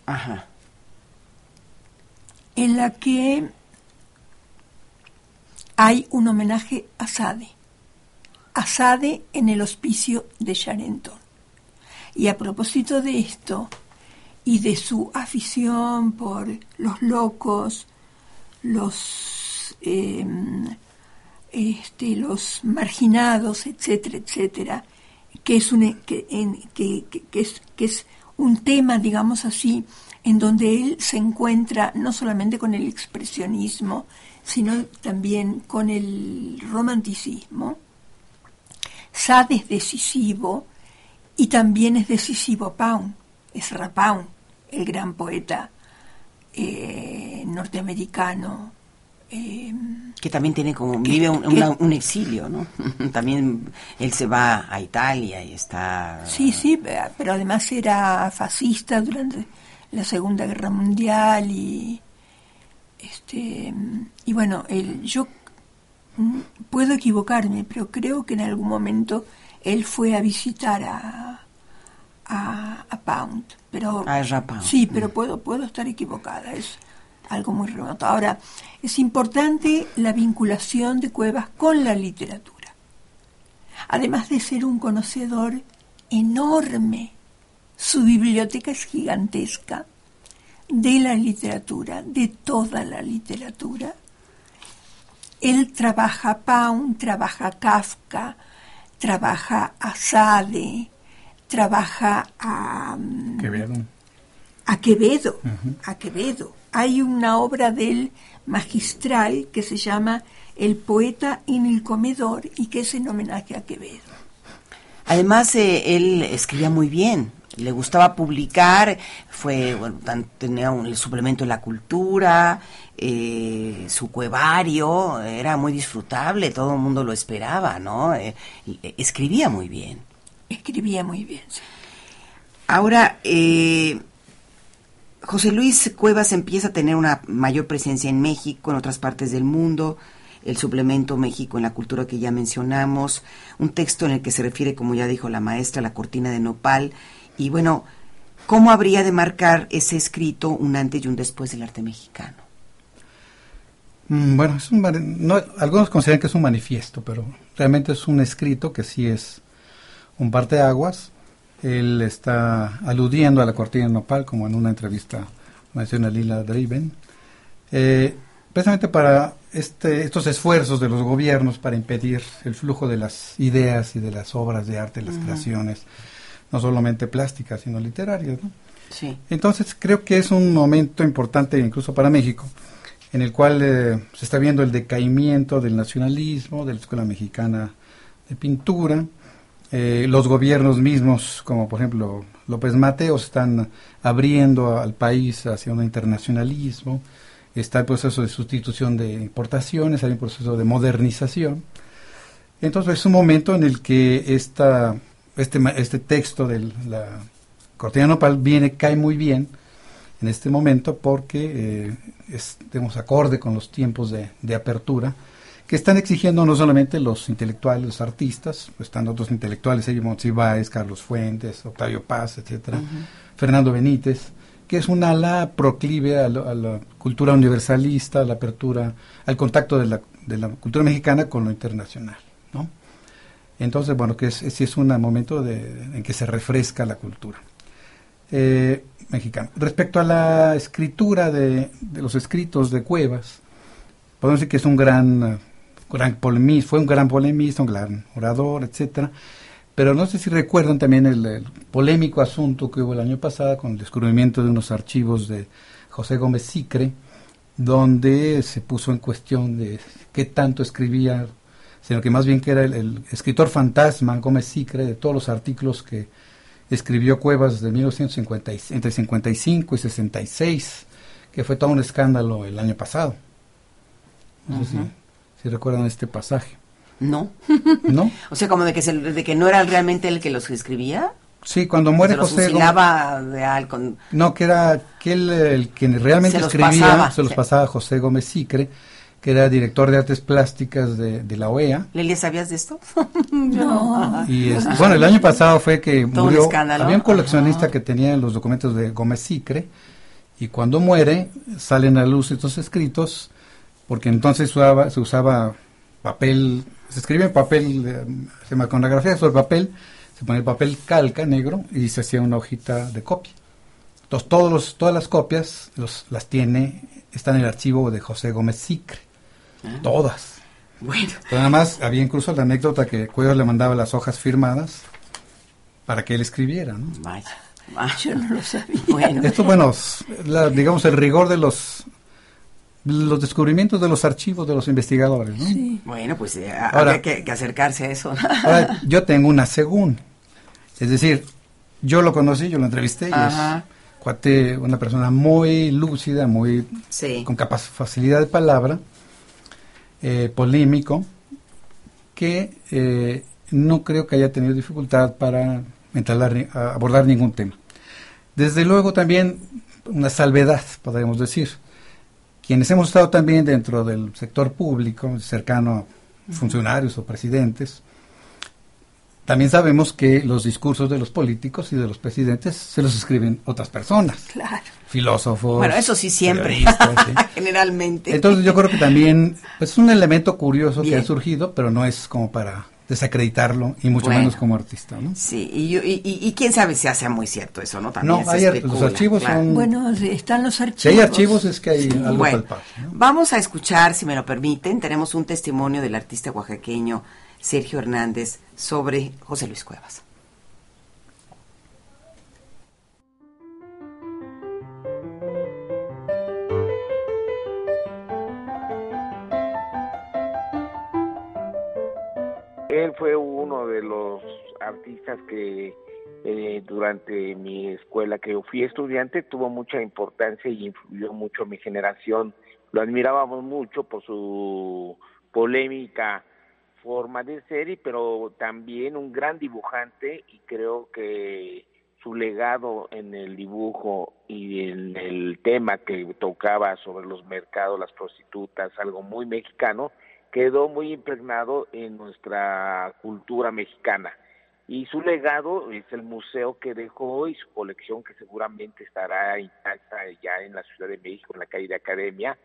Ajá. En la que hay un homenaje a Sade, a Sade en el hospicio de Charenton. Y a propósito de esto y de su afición por los locos, los em, este, los marginados, etcétera, etcétera, que es un, que, que, que, es, que es un tema, digamos así, en donde él se encuentra no solamente con el expresionismo, sino también con el romanticismo. Sade es decisivo y también es decisivo Pound, es Rapound, el gran poeta eh, norteamericano. Eh, que también tiene como, vive un, exilio, ¿no? (laughs) también él se va a Italia y está... Sí, sí, pero además era fascista durante la Segunda Guerra Mundial y este y bueno, él, yo mm, puedo equivocarme, pero creo que en algún momento él fue a visitar a, a, Pound, pero sí, pero puedo puedo estar equivocada, es algo muy remoto. Ahora, es importante la vinculación de Cuevas con la literatura. Además de ser un conocedor enorme, su biblioteca es gigantesca de la literatura, de toda la literatura. Él trabaja Pound, trabaja Kafka, trabaja a Sade, trabaja a Quevedo. A Quevedo, a Quevedo. Hay una obra de él magistral que se llama El poeta en el comedor y que es en homenaje a Quevedo. Además, eh, él escribía muy bien, le gustaba publicar, fue, bueno, tenía un suplemento en la cultura, eh, su cuevario, era muy disfrutable, todo el mundo lo esperaba, ¿no? Eh, escribía muy bien. Escribía muy bien, Ahora, eh, José Luis Cuevas empieza a tener una mayor presencia en México, en otras partes del mundo, el suplemento México en la cultura que ya mencionamos, un texto en el que se refiere, como ya dijo la maestra, la cortina de nopal, y bueno, ¿cómo habría de marcar ese escrito un antes y un después del arte mexicano? Mm, bueno, es un, algunos consideran que es un manifiesto, pero realmente es un escrito que sí es un parte de aguas. Él está aludiendo a la cortina de nopal, como en una entrevista menciona Lila Driven, eh, precisamente para este, estos esfuerzos de los gobiernos para impedir el flujo de las ideas y de las obras de arte, las creaciones no solamente plásticas, sino literarias. ¿no? Sí. Entonces creo que es un momento importante incluso para México, en el cual eh, se está viendo el decaimiento del nacionalismo, de la Escuela Mexicana de Pintura, eh, los gobiernos mismos, como por ejemplo López Mateos, están abriendo al país hacia un internacionalismo, está el proceso de sustitución de importaciones, hay un proceso de modernización. Entonces es un momento en el que esta este, este texto de la cortina nopal viene, cae muy bien en este momento porque eh, es, digamos, acorde con los tiempos de, de, apertura que están exigiendo no solamente los intelectuales, los artistas, pues están otros intelectuales, Edmond Ibáez, Carlos Fuentes, Octavio Paz, etcétera, Fernando Benítez, que es un ala proclive a, la cultura universalista, a la apertura, al contacto de la, de la cultura mexicana con lo internacional, ¿no? Entonces, bueno, que es, es un momento de, en que se refresca la cultura eh, mexicana. Respecto a la escritura de, los escritos de Cuevas, podemos decir que es un gran, gran polemista, fue un gran polemista, un gran orador, etcétera. Pero no sé si recuerdan también el, polémico asunto que hubo el año pasado con el descubrimiento de unos archivos de José Gómez Sicre, donde se puso en cuestión de qué tanto escribía sino que más bien que era el, escritor fantasma Gómez Sicre de todos los artículos que escribió Cuevas de 1950, entre 55 y 66, que fue todo un escándalo el año pasado. No sé si, recuerdan este pasaje. No. (laughs) ¿No? o sea, como de que, de que no era realmente el que los escribía. Sí, cuando muere José Gómez. Con... No, que era que el que realmente escribía, se los pasaba a José Gómez Sicre que era director de artes plásticas de, la OEA. ¿Lelia, sabías de esto? (laughs) no. (laughs) Y bueno, el año pasado fue que murió. había un coleccionista que tenía los documentos de Gómez Sicre y cuando muere salen a luz estos escritos porque entonces se usaba, se usaba papel, se escribe en papel, se grafía sobre papel, se pone el papel calca negro y se hacía una hojita de copia. Entonces todos todas las copias los, las tiene, está en el archivo de José Gómez Sicre. Todas. Bueno. Pero nada más había incluso la anécdota que Cuevas le mandaba las hojas firmadas para que él escribiera, ¿no? Vaya. Yo no lo sabía. Bueno, Esto, bueno, la- digamos el rigor de los los descubrimientos de los archivos de los investigadores, ¿no? Sí. bueno, pues eh, Ahora- habría que, que acercarse a eso. Ahora, yo tengo una según. Es decir, yo lo conocí, yo lo entrevisté y Ajá. es cuate, una persona muy lúcida, muy Sí. con capac- facilidad de palabra, eh, polémico, que eh, no creo que haya tenido dificultad para abordar ningún tema. Desde luego también una salvedad, podríamos decir. Quienes hemos estado también dentro del sector público, cercano a funcionarios o presidentes, también sabemos que los discursos de los políticos y de los presidentes se los escriben otras personas, Claro. filósofos. Bueno, eso sí siempre, (laughs) generalmente. Entonces yo creo que también pues, es un elemento curioso que ha surgido, pero no es como para desacreditarlo y mucho Bueno. menos como artista, ¿no? Sí, y, yo- y, y- y quién sabe si sea muy cierto eso, ¿no? También No, se hay especula, los archivos claro. son- Bueno, sí, están los archivos. Si hay archivos es que hay algo Bueno, palpable. ¿no? vamos a escuchar, si me lo permiten, tenemos un testimonio del artista oaxaqueño Sergio Hernández sobre José Luis Cuevas. Él fue uno de los artistas que eh, durante mi escuela que yo fui estudiante tuvo mucha importancia y influyó mucho en mi generación. Lo admirábamos mucho por su polémica forma de ser, pero también un gran dibujante y creo que su legado en el dibujo y en el tema que tocaba sobre los mercados, las prostitutas, algo muy mexicano, quedó muy impregnado en nuestra cultura mexicana. Y su legado es el museo que dejó y su colección que seguramente estará intacta ya en la Ciudad de México, en la calle de Academia.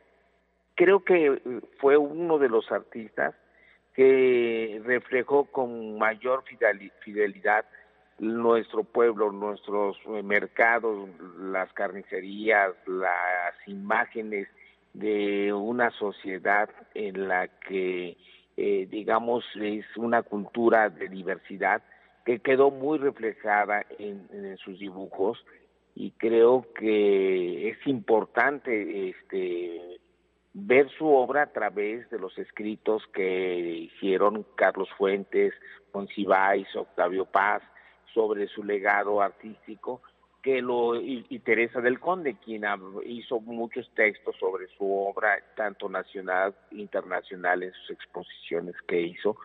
Creo que eh, fue uno de los artistas que reflejó con mayor fideli- fidelidad nuestro pueblo, nuestros eh, mercados, las carnicerías, las imágenes de una sociedad en la que, eh, digamos, es una cultura de diversidad que quedó muy reflejada en, sus dibujos y creo que es importante este ver su obra a través de los escritos que hicieron Carlos Fuentes, Monsiváis, Octavio Paz sobre su legado artístico que lo y, y Teresa del Conde quien hizo muchos textos sobre su obra tanto nacional internacional en sus exposiciones que hizo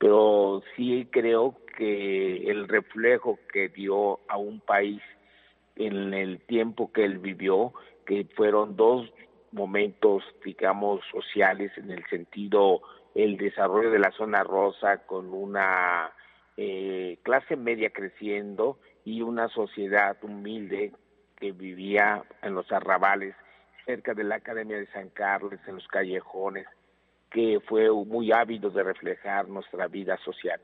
pero sí creo que el reflejo que dio a un país en el tiempo que él vivió, que fueron dos momentos, digamos, sociales en el sentido el desarrollo de la zona rosa con una eh, clase media creciendo y una sociedad humilde que vivía en los arrabales cerca de la Academia de San Carlos, en los callejones, que fue muy ávido de reflejar nuestra vida social.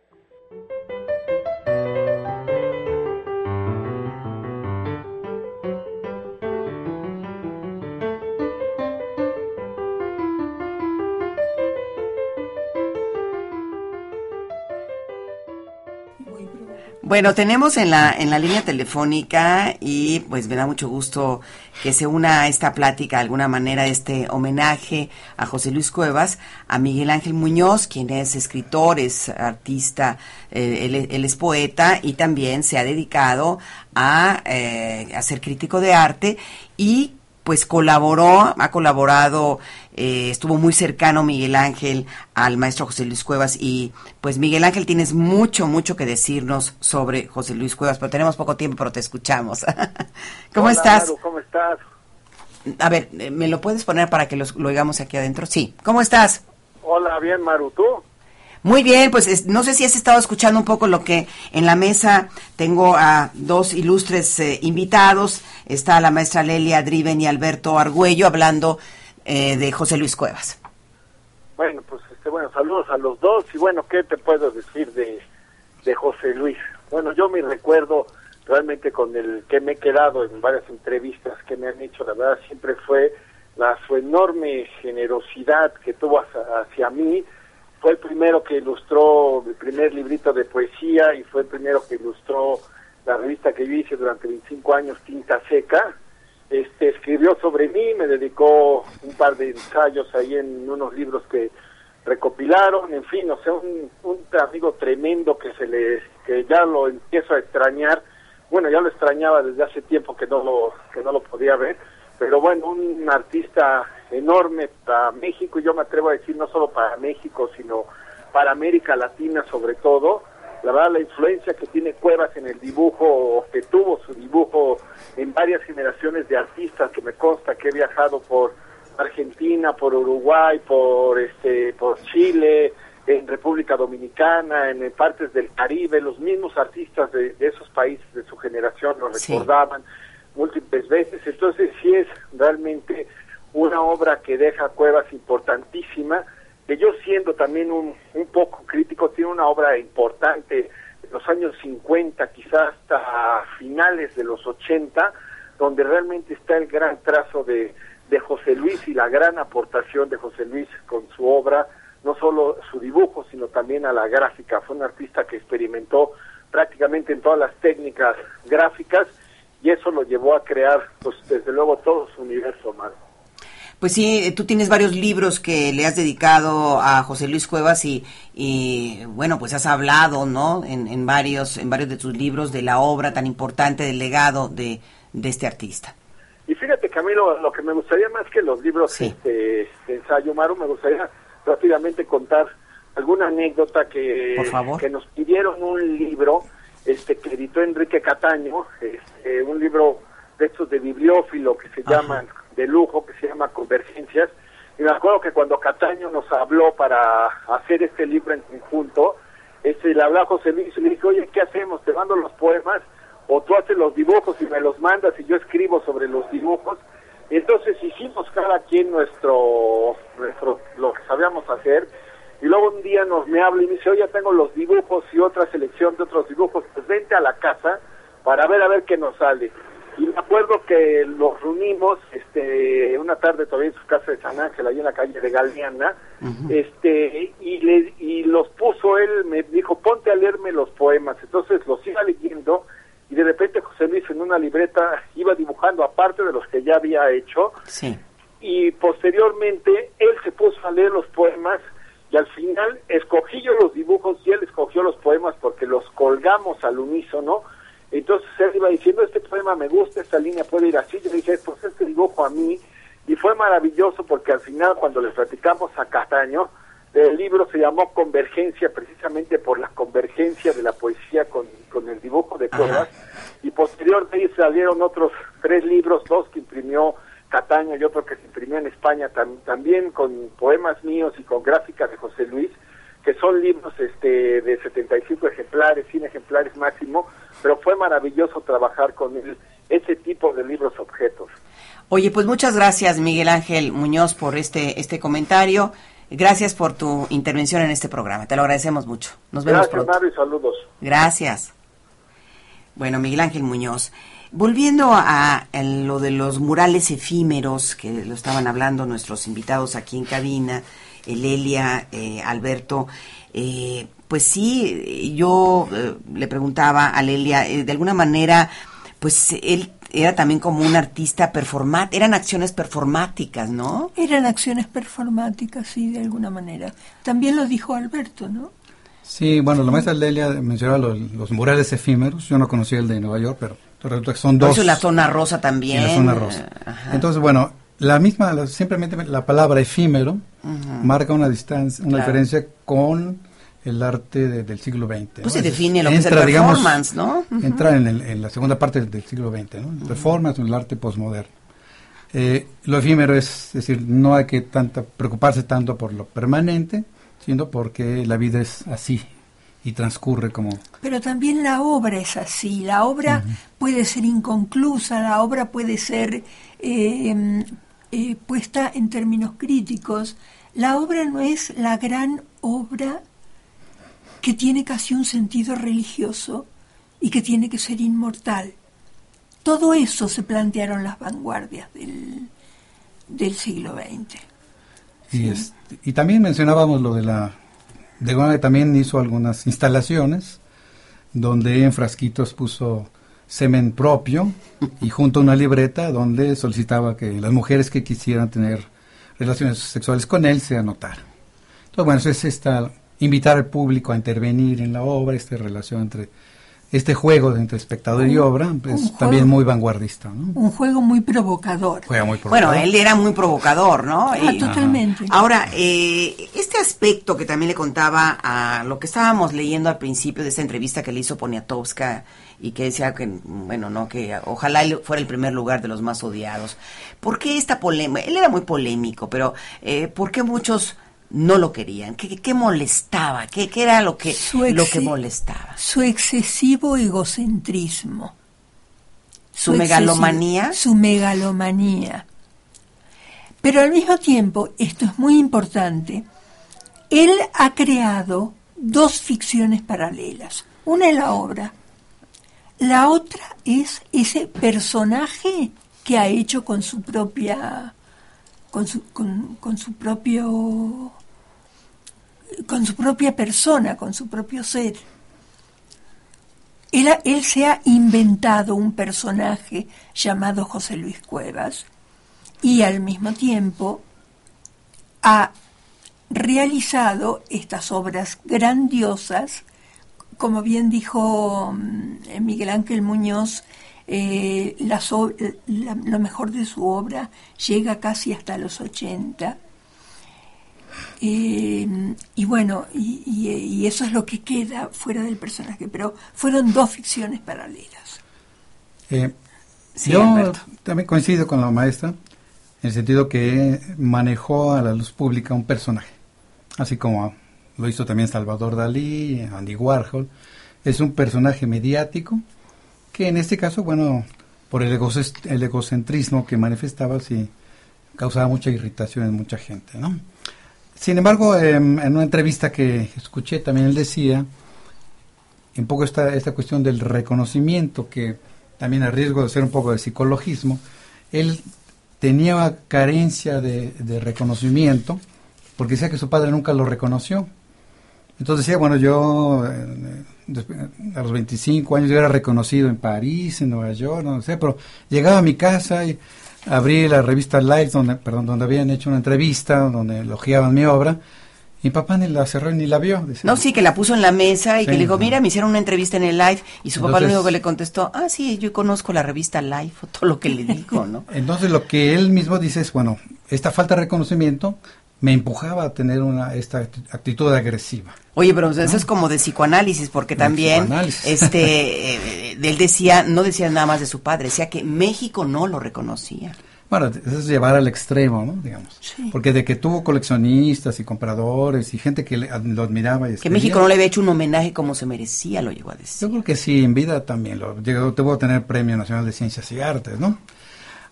Bueno, tenemos en la, en la línea telefónica y pues me da mucho gusto que se una a esta plática de alguna manera, este homenaje a José Luis Cuevas, a Miguel Ángel Muñoz, quien es escritor, es artista, eh, él, él es poeta y también se ha dedicado a, eh, a ser crítico de arte y pues colaboró, ha colaborado, eh, estuvo muy cercano Miguel Ángel al maestro José Luis Cuevas y pues Miguel Ángel tienes mucho, mucho que decirnos sobre José Luis Cuevas, pero tenemos poco tiempo, pero te escuchamos. (laughs) ¿Cómo Hola, estás? Maru, ¿Cómo estás? A ver, eh, ¿me lo puedes poner para que los- lo oigamos aquí adentro? Sí. ¿Cómo estás? Hola, bien, Maru, ¿tú? Muy bien, pues es- no sé si has estado escuchando un poco lo que en la mesa tengo a dos ilustres eh, invitados. Está la maestra Lelia Driven y Alberto Argüello hablando eh, de José Luis Cuevas. Bueno, pues este, bueno, saludos a los dos y bueno, ¿qué te puedo decir de, de José Luis? Bueno, yo me recuerdo realmente con el que me he quedado en varias entrevistas que me han hecho, la verdad siempre fue la su enorme generosidad que tuvo hacia, hacia mí, fue el primero que ilustró mi primer librito de poesía y fue el primero que ilustró la revista que yo hice durante 25 años, Tinta Seca. Este, escribió sobre mí, me dedicó un par de ensayos ahí en unos libros que recopilaron, en fin, o sea, un, un amigo tremendo que se le, que ya lo empiezo a extrañar, bueno, ya lo extrañaba desde hace tiempo que no lo, que no lo podía ver, pero bueno, un artista enorme para México, y yo me atrevo a decir no solo para México, sino para América Latina sobre todo, la verdad la influencia que tiene Cuevas en el dibujo, que tuvo su dibujo en varias generaciones de artistas, que me consta que he viajado por Argentina, por Uruguay, por este, por Chile, en República Dominicana, en partes del Caribe, los mismos artistas de, esos países de su generación lo recordaban múltiples veces, entonces sí es realmente una obra que deja cuevas importantísima, que yo siendo también un, un poco crítico, tiene una obra importante de los años 50, quizás hasta finales de los 80, donde realmente está el gran trazo de, de José Luis y la gran aportación de José Luis con su obra, no solo su dibujo, sino también a la gráfica. Fue un artista que experimentó prácticamente en todas las técnicas gráficas y eso lo llevó a crear, pues desde luego, todo su universo más. Pues sí, tú tienes varios libros que le has dedicado a José Luis Cuevas y, y bueno, pues has hablado, ¿no? En, en, varios, en varios de tus libros de la obra tan importante, del legado de, de este artista. Y fíjate, Camilo, lo que me gustaría más que los libros este, de ensayo, Maru, me gustaría rápidamente contar alguna anécdota que, que nos pidieron un libro este que editó Enrique Cataño, este, un libro de estos de bibliófilo que se llaman de lujo, que se llama Convergencias. Y me acuerdo que cuando Cataño nos habló para hacer este libro en conjunto, este, le habló a José Luis y le dije, oye, ¿qué hacemos? ¿Te mando los poemas? o tú haces los dibujos y me los mandas y yo escribo sobre los dibujos. Y entonces hicimos cada quien nuestro, nuestro, lo que sabíamos hacer. Y luego un día nos me habla y me dice, oye, tengo los dibujos y otra selección de otros dibujos, pues vente a la casa para ver a ver qué nos sale. Y me acuerdo que los reunimos este una tarde todavía en su casa de San Ángel, ahí en la calle de Galeana, este y, le, y los puso él, me dijo, ponte a leerme los poemas. Entonces los iba leyendo y de repente José Luis en una libreta iba dibujando aparte de los que ya había hecho sí. y posteriormente él se puso a leer los poemas y al final escogí yo los dibujos y él escogió los poemas porque los colgamos al unísono entonces él iba diciendo este poema me gusta, esta línea puede ir así yo dije pues este dibujo a mí y fue maravilloso porque al final cuando le platicamos a Castaño el libro se llamó Convergencia precisamente por la convergencia de la poesía con, con el dibujo de Cuevas y posterior de ahí salieron otros tres libros, dos que imprimió Cataño y otro que se imprimió en España también con poemas míos y con gráficas de José Luis que son libros este de 75 ejemplares, 100 ejemplares máximo, pero fue maravilloso trabajar con él, ese tipo de libros objetos. Oye, pues muchas gracias Miguel Ángel Muñoz por este este comentario. Gracias por tu intervención en este programa. Te lo agradecemos mucho. Nos vemos Gracias, pronto. saludos. Gracias. Bueno, Miguel Ángel Muñoz. Volviendo a, a, lo de los murales efímeros, que lo estaban hablando nuestros invitados aquí en cabina, Elelia, eh, Alberto, eh, pues sí, yo eh, le preguntaba a Lelia, eh, de alguna manera, pues él era también como un artista performático, eran acciones performáticas, ¿no? Eran acciones performáticas, sí, de alguna manera. También lo dijo Alberto, ¿no? Sí, bueno, la maestra Lelia mencionaba los, los, murales efímeros, yo no conocía el de Nueva York, pero resulta que son dos. Por eso la zona rosa también. la zona rosa. Ajá. Entonces, bueno, la misma, la, simplemente la palabra efímero uh -huh. marca una distancia, una claro. diferencia con el arte de, del siglo XX. Pues ¿no? se define lo entra, que es el performance, digamos, ¿no? Uh -huh. Entra en, el, en, la segunda parte del siglo XX, ¿no? El uh -huh. performance, el arte postmoderno. Eh, lo efímero es, es decir, no hay que tanta, preocuparse tanto por lo permanente, sino porque la vida es así y transcurre como... Pero también la obra es así, la obra puede ser inconclusa, la obra puede ser eh, eh, puesta en términos críticos. La obra no es la gran obra que tiene casi un sentido religioso y que tiene que ser inmortal. Todo eso se plantearon las vanguardias del, del siglo XX. Y, ¿Sí? es, y también mencionábamos lo de la de alguna también hizo algunas instalaciones donde en frasquitos puso semen propio y junto a una libreta donde solicitaba que las mujeres que quisieran tener relaciones sexuales con él se anotaran. Entonces, bueno, es esta, invitar al público a intervenir en la obra, esta relación entre este juego entre espectador y obra es también muy vanguardista. ¿no? Un juego muy provocador. Bueno, él era muy provocador, ¿no? Ah, totalmente. Ahora, eh, este aspecto que también le contaba a lo que estábamos leyendo al principio de esta entrevista que le hizo Poniatowska y que decía que, bueno, no, que ojalá él fuera el primer lugar de los más odiados. ¿Por qué esta polémica? Él era muy polémico, pero eh, ¿por qué muchos no lo querían? ¿Qué, qué molestaba? ¿Qué, ¿Qué, era lo que, lo que molestaba? Su excesivo egocentrismo. ¿Su, megalomanía? Su megalomanía. Pero al mismo tiempo, esto es muy importante, él ha creado dos ficciones paralelas. Una es la obra, la otra es ese personaje que ha hecho con su propia con su, con, su propio con su propia persona, con su propio ser. Él, se ha inventado un personaje llamado José Luis Cuevas y al mismo tiempo ha realizado estas obras grandiosas, como bien dijo mm, Miguel Ángel Muñoz, eh, lo mejor de su obra llega casi hasta los 80. Eh, y bueno, y, eso es lo que queda fuera del personaje, pero fueron dos ficciones paralelas. Eh, yo también coincido con la maestra en el sentido que manejó a la luz pública un personaje, así como lo hizo también Salvador Dalí, Andy Warhol. Es un personaje mediático que en este caso, bueno, por el, el egocentrismo que manifestaba, sí causaba mucha irritación en mucha gente, ¿no? Sin embargo, em, en una entrevista que escuché también él decía, un poco esta, esta cuestión del reconocimiento, que también a riesgo de ser un poco de psicologismo, él tenía carencia de, de reconocimiento, porque decía que su padre nunca lo reconoció. Entonces decía, bueno, yo eh, a los 25 años yo era reconocido en París, en Nueva York, no sé, pero llegaba a mi casa y abrí la revista Life, donde, perdón, donde habían hecho una entrevista, donde elogiaban mi obra, y mi papá ni la cerró ni la vio. no, sí, que la puso en la mesa y que le dijo, mira, me hicieron una entrevista en el Live, y su papá lo único que le contestó, ah, sí, yo conozco la revista Life, (laughs) todo lo que le dijo, ¿no? (laughs) Entonces lo que él mismo dice es, bueno, esta falta de reconocimiento me empujaba a tener una esta actitud agresiva. Oye, pero eso es como de psicoanálisis, porque también (laughs) este eh, él decía, no decía nada más de su padre, decía que México no lo reconocía. Bueno, eso es llevar al extremo, ¿no? Digamos. Porque de que tuvo coleccionistas y compradores y gente que lo admiraba. Y que México no le había hecho un homenaje como se merecía, lo llegó a decir. Yo creo que sí, en vida también. Lo, llegó, tuvo a tener Premio Nacional de Ciencias y Artes, ¿no?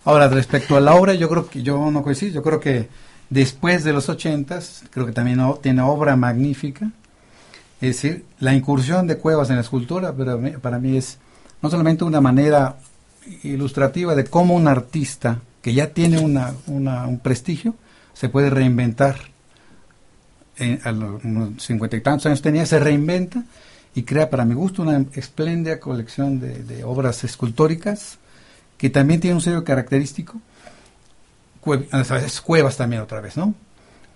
Ahora, respecto a la obra, yo creo que yo no coincido. Yo creo que Después de los ochentas, creo que también tiene obra magnífica. Es decir, la incursión de Cuevas en la escultura pero para mí es no solamente una manera ilustrativa de cómo un artista que ya tiene una, un prestigio se puede reinventar. a los cincuenta y tantos años tenía, se reinventa y crea para mi gusto una espléndida colección de, de obras escultóricas que también tiene un sello característico Cuevas también otra vez, ¿no?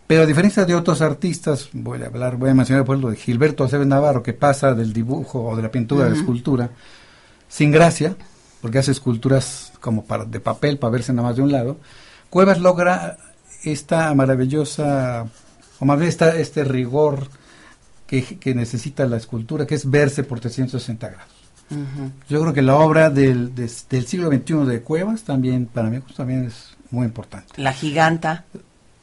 Pero a diferencia de otros artistas, voy a hablar, voy a mencionar por ejemplo de Gilberto Aceves Navarro, que pasa del dibujo o de la pintura a la escultura, sin gracia, porque hace esculturas como para, de papel para verse nada más de un lado, Cuevas logra esta maravillosa, o más bien esta, este rigor que, necesita la escultura, que es verse por 360 grados. Yo creo que la obra del, del siglo XXI de Cuevas también, para mí, pues, también es muy importante. La giganta.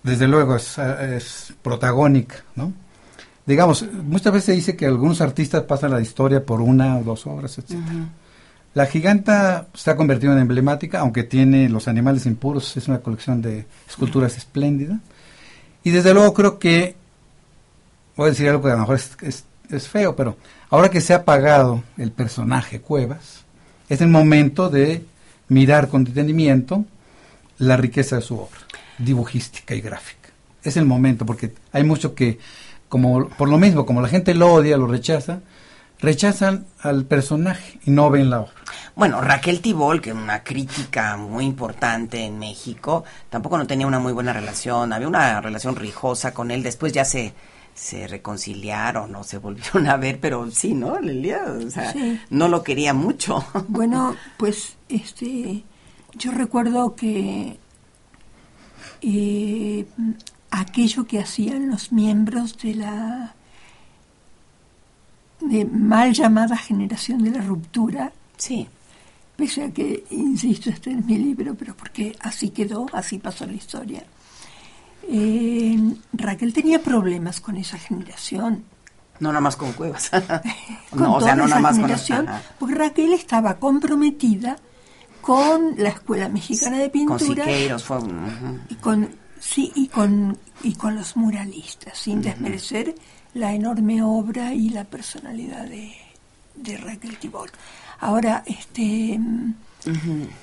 Desde luego, es, protagónica, ¿no? Digamos, muchas veces se dice que algunos artistas pasan la historia por una o dos obras, etc. La giganta se ha convertido en emblemática, aunque tiene los animales impuros, es una colección de esculturas espléndida. Y desde luego creo que, voy a decir algo que a lo mejor es, es feo, pero ahora que se ha apagado el personaje Cuevas, es el momento de mirar con detenimiento la riqueza de su obra, dibujística y gráfica. Es el momento, porque hay mucho que como por lo mismo, como la gente lo odia, lo rechaza, rechazan al personaje y no ven la obra. Bueno, Raquel Tibol, que es una crítica muy importante en México, tampoco no tenía una muy buena relación, había una relación rijosa con él, después ya se se reconciliaron o se volvieron a ver, pero sí, ¿no, Lelia? O sea, no lo quería mucho. Bueno, pues este yo recuerdo que eh, aquello que hacían los miembros de la de mal llamada generación de la ruptura. Sí. Pese a que, insisto, este es mi libro, pero porque así quedó, así pasó la historia. Eh, Raquel tenía problemas con esa generación. No nada más con Cuevas. (laughs) con no, toda esa generación, porque Raquel estaba comprometida con la Escuela Mexicana de Pintura. y con sí y con y con los muralistas, sin desmerecer la enorme obra y la personalidad de, Raquel Tibor. Ahora, este,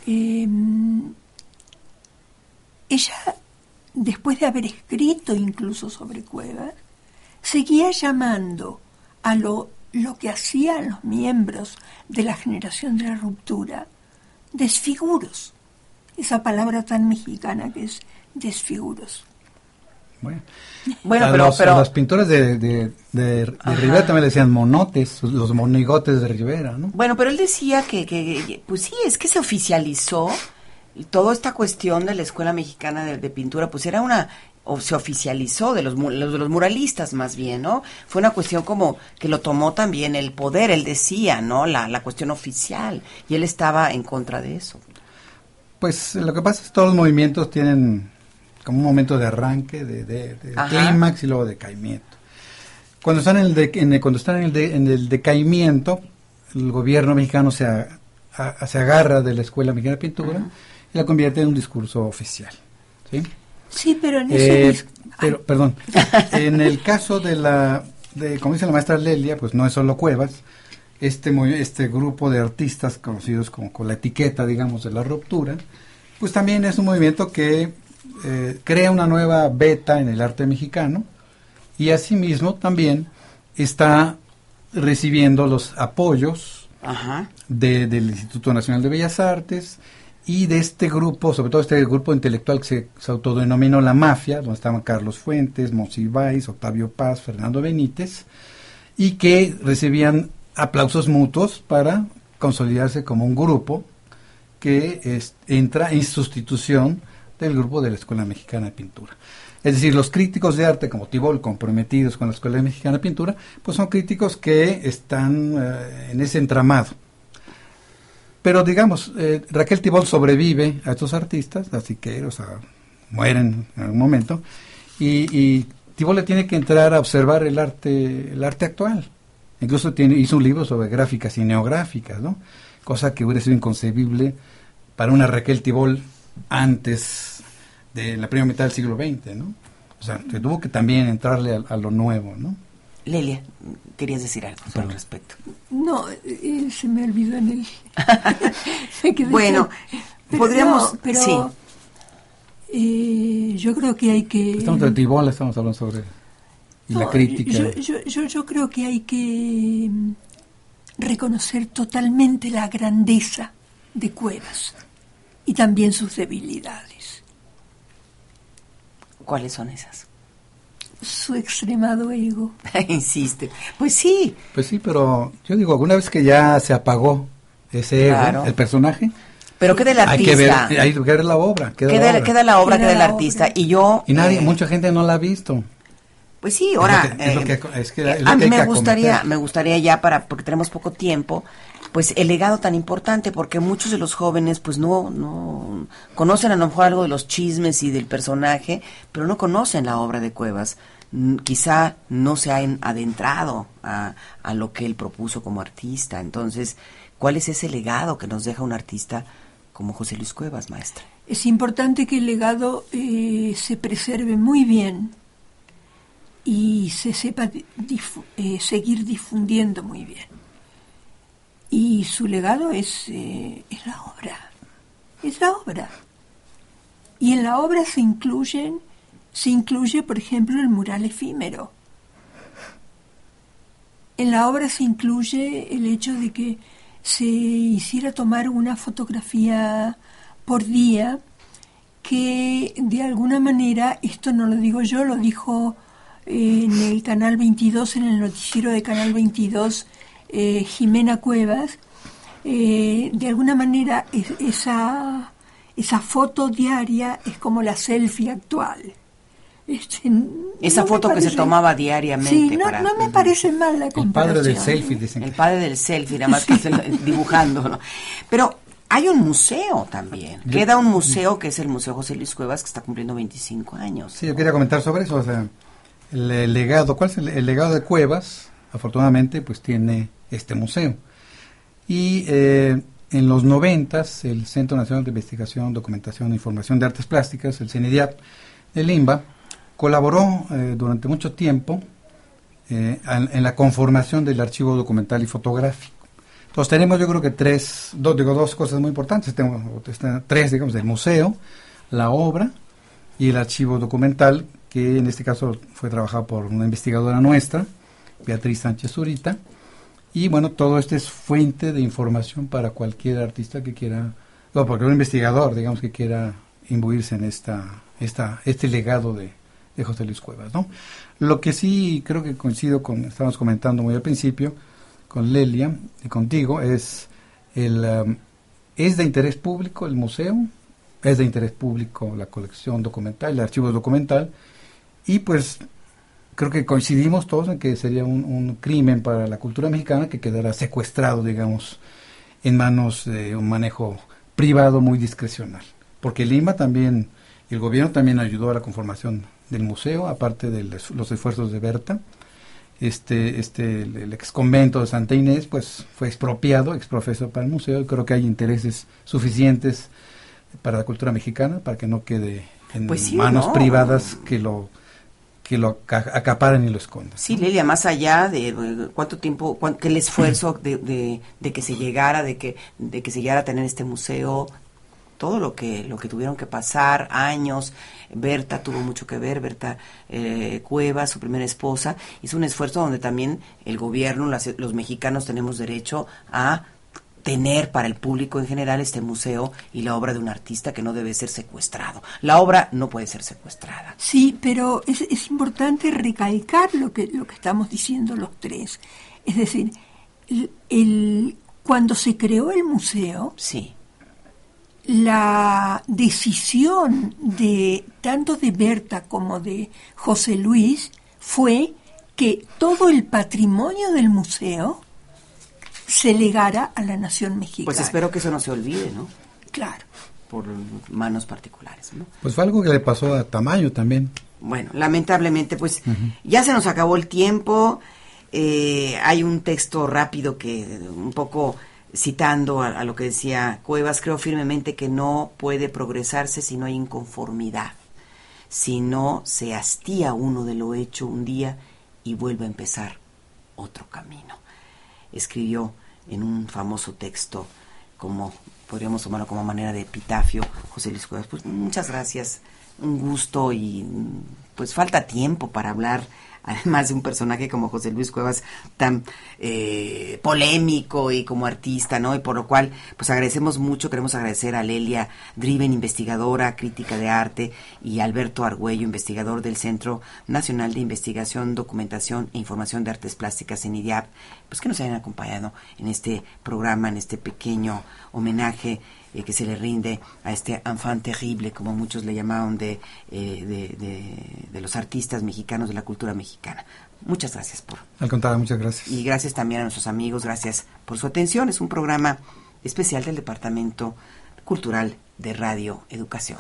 em, ella, después de haber escrito incluso sobre Cuevas, seguía llamando a lo, lo que hacían los miembros de la generación de la ruptura desfiguros. Esa palabra tan mexicana que es desfiguros. Bueno, pero, los, pero, pintores de, de, Rivera también le decían monotes, los monigotes de Rivera, ¿no? Bueno, pero él decía que, que, pues sí, es que se oficializó toda esta cuestión de la Escuela Mexicana de, Pintura, pues era una o se oficializó de los, de los muralistas más bien, ¿no? Fue una cuestión como que lo tomó también el poder, él decía, ¿no? La, la cuestión oficial, y él estaba en contra de eso. Pues lo que pasa es que todos los movimientos tienen como un momento de arranque, de, de, clímax y luego decaimiento. Cuando están en el, cuando están en el, en el decaimiento, el gobierno mexicano se, se agarra de la Escuela Mexicana de Pintura y la convierte en un discurso oficial. ¿sí? Sí, pero en ese eh, pero, perdón, (laughs) en el caso de la, de, como dice la maestra Lelia, pues no es solo Cuevas, este, este grupo de artistas conocidos como con la etiqueta, digamos, de la ruptura, pues también es un movimiento que eh, crea una nueva beta en el arte mexicano y asimismo también está recibiendo los apoyos del Instituto Nacional de Bellas Artes y de este grupo, sobre todo este grupo intelectual que se, autodenominó la mafia, donde estaban Carlos Fuentes, Monsiváis, Octavio Paz, Fernando Benítez, y que recibían aplausos mutuos para consolidarse como un grupo que entra en sustitución del grupo de la Escuela Mexicana de Pintura. Es decir, los críticos de arte como Tibol, comprometidos con la Escuela Mexicana de Pintura, pues son críticos que están eh, en ese entramado. Pero digamos, eh, Raquel Tibol sobrevive a estos artistas, así que o sea, mueren en algún momento, y, y Tibol le tiene que entrar a observar el arte, el arte actual. Incluso tiene, hizo un libro sobre gráficas y neográficas, ¿no? Cosa que hubiera sido inconcebible para una Raquel Tibol antes de la primera mitad del siglo XX, ¿no? O sea, que tuvo que también entrarle a, lo nuevo, ¿no? Lelia, querías decir algo al respecto. No, eh, se me olvidó en el... (laughs) bueno, podríamos... pero, sí. Eh, yo creo que hay que... Estamos de Tibol, estamos hablando sobre la crítica. Yo, yo, yo creo que hay que mm, reconocer totalmente la grandeza de Cuevas y también sus debilidades. ¿Cuáles son esas? Su extremado ego. (laughs) Insiste. Pues sí. Pues sí, pero yo digo, alguna vez que ya se apagó ese ego, el personaje, pero queda el artista. Hay que ver, la obra. Queda, la obra, queda la obra, queda, el artista. Y yo. Y nadie, eh, mucha gente no la ha visto. Pues sí, ahora. a mí me gustaría, me gustaría ya para, porque tenemos poco tiempo, pues el legado tan importante porque muchos de los jóvenes pues no no conocen a lo mejor algo de los chismes y del personaje, pero no conocen la obra de Cuevas. Quizá no se han adentrado a, a lo que él propuso como artista. Entonces, ¿cuál es ese legado que nos deja un artista como José Luis Cuevas, maestra? Es importante que el legado eh, se preserve muy bien y se sepa eh, seguir difundiendo muy bien. Y su legado es, eh, es la obra, es la obra. Y en la obra se incluyen, se incluye, por ejemplo, el mural efímero, en la obra se incluye el hecho de que se hiciera tomar una fotografía por día que de alguna manera, esto no lo digo yo, lo dijo eh, en el Canal 22, en el noticiero de Canal 22, eh, Jimena Cuevas, eh, de alguna manera esa, esa foto diaria es como la selfie actual. Este, esa foto que se tomaba diariamente. Sí, no, no me parece mal la comparación. El padre del selfie, dicen. El padre del selfie, nada más que (laughs) dibujando. ¿no? Pero hay un museo también. Queda un museo que es el Museo José Luis Cuevas que está cumpliendo 25 años. Sí, yo quería comentar sobre eso. O sea, el, legado, ¿cuál es el, legado de Cuevas? Afortunadamente, pues tiene este museo. Y eh, en los noventas, el Centro Nacional de Investigación, Documentación e Información de Artes Plásticas, el CENIDIAP de Limba, colaboró eh, durante mucho tiempo eh, en, la conformación del archivo documental y fotográfico. Entonces tenemos yo creo que tres, dos, digo, dos cosas muy importantes, tenemos tres, digamos, del museo, la obra y el archivo documental, que en este caso fue trabajado por una investigadora nuestra, Beatriz Sánchez Zurita, y bueno, todo esto es fuente de información para cualquier artista que quiera, o porque un investigador, digamos, que quiera imbuirse en esta, esta, este legado de, de José Luis Cuevas, ¿no? Lo que sí creo que coincido con, estábamos comentando muy al principio, con Lelia y contigo, es el um, es de interés público el museo, es de interés público la colección documental, el archivo documental, y pues creo que coincidimos todos en que sería un, un crimen para la cultura mexicana que quedara secuestrado, digamos, en manos de un manejo privado muy discrecional. Porque Lima también, el gobierno también ayudó a la conformación del museo, aparte de los esfuerzos de Berta. Este, este, el, ex convento de Santa Inés, pues fue expropiado, exprofeso para el museo, y creo que hay intereses suficientes para la cultura mexicana, para que no quede en pues manos privadas que lo que lo acaparen y lo escondan. Sí, Lelia, más allá de cuánto tiempo, que el esfuerzo de, de, de, que se llegara, de que, de que se llegara a tener este museo, todo lo que, lo que tuvieron que pasar, años. Berta tuvo mucho que ver, Berta eh, Cueva, su primera esposa, hizo un esfuerzo donde también el gobierno, los mexicanos tenemos derecho a tener para el público en general este museo y la obra de un artista que no debe ser secuestrado. La obra no puede ser secuestrada. Sí, pero es, es importante recalcar lo que, lo que estamos diciendo los tres. Es decir, el, cuando se creó el museo, sí la decisión de tanto de Berta como de José Luis fue que todo el patrimonio del museo se legara a la nación mexicana. Pues espero que eso no se olvide, ¿no? Claro. Por manos particulares, ¿no? Pues fue algo que le pasó a Tamayo también. Bueno, lamentablemente, pues ya se nos acabó el tiempo. Eh, hay un texto rápido que un poco citando a, lo que decía Cuevas, creo firmemente que no puede progresarse si no hay inconformidad, si no se hastía uno de lo hecho un día y vuelve a empezar otro camino. Escribió en un famoso texto, como podríamos tomarlo como manera de epitafio, José Luis Cuevas. Pues muchas gracias, un gusto y pues falta tiempo para hablar además de un personaje como José Luis Cuevas tan eh, polémico y como artista, ¿no? Y por lo cual, pues agradecemos mucho, queremos agradecer a Lelia Driven, investigadora, crítica de arte, y Alberto Argüello, investigador del Centro Nacional de Investigación, Documentación e Información de Artes Plásticas en IDIAP, pues que nos hayan acompañado en este programa, en este pequeño homenaje eh, que se le rinde a este enfant terrible, como muchos le llamaban, de, eh, de, de, los artistas mexicanos, de la cultura mexicana. Muchas gracias por... Al contrario, muchas gracias. Y gracias también a nuestros amigos, gracias por su atención. Es un programa especial del Departamento Cultural de Radio Educación.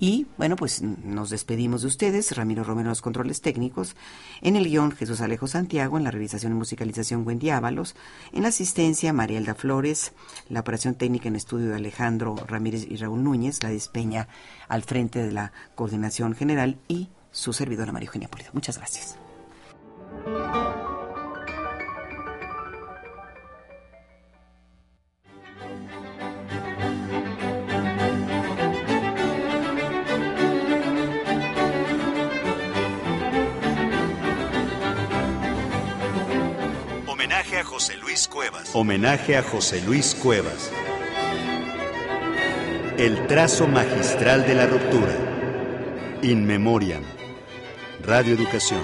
Y bueno, pues nos despedimos de ustedes, Ramiro Romero los controles técnicos, en el guion Jesús Alejo Santiago, en la realización y musicalización Wendy Ábalos, en la asistencia Marielda Flores, la operación técnica en estudio de Alejandro Ramírez y Raúl Núñez, la despeña al frente de la coordinación general y su servidora María Eugenia Pulido. Muchas gracias. José Luis Cuevas. Homenaje a José Luis Cuevas. El trazo magistral de la ruptura. In Memoriam. Radio Educación.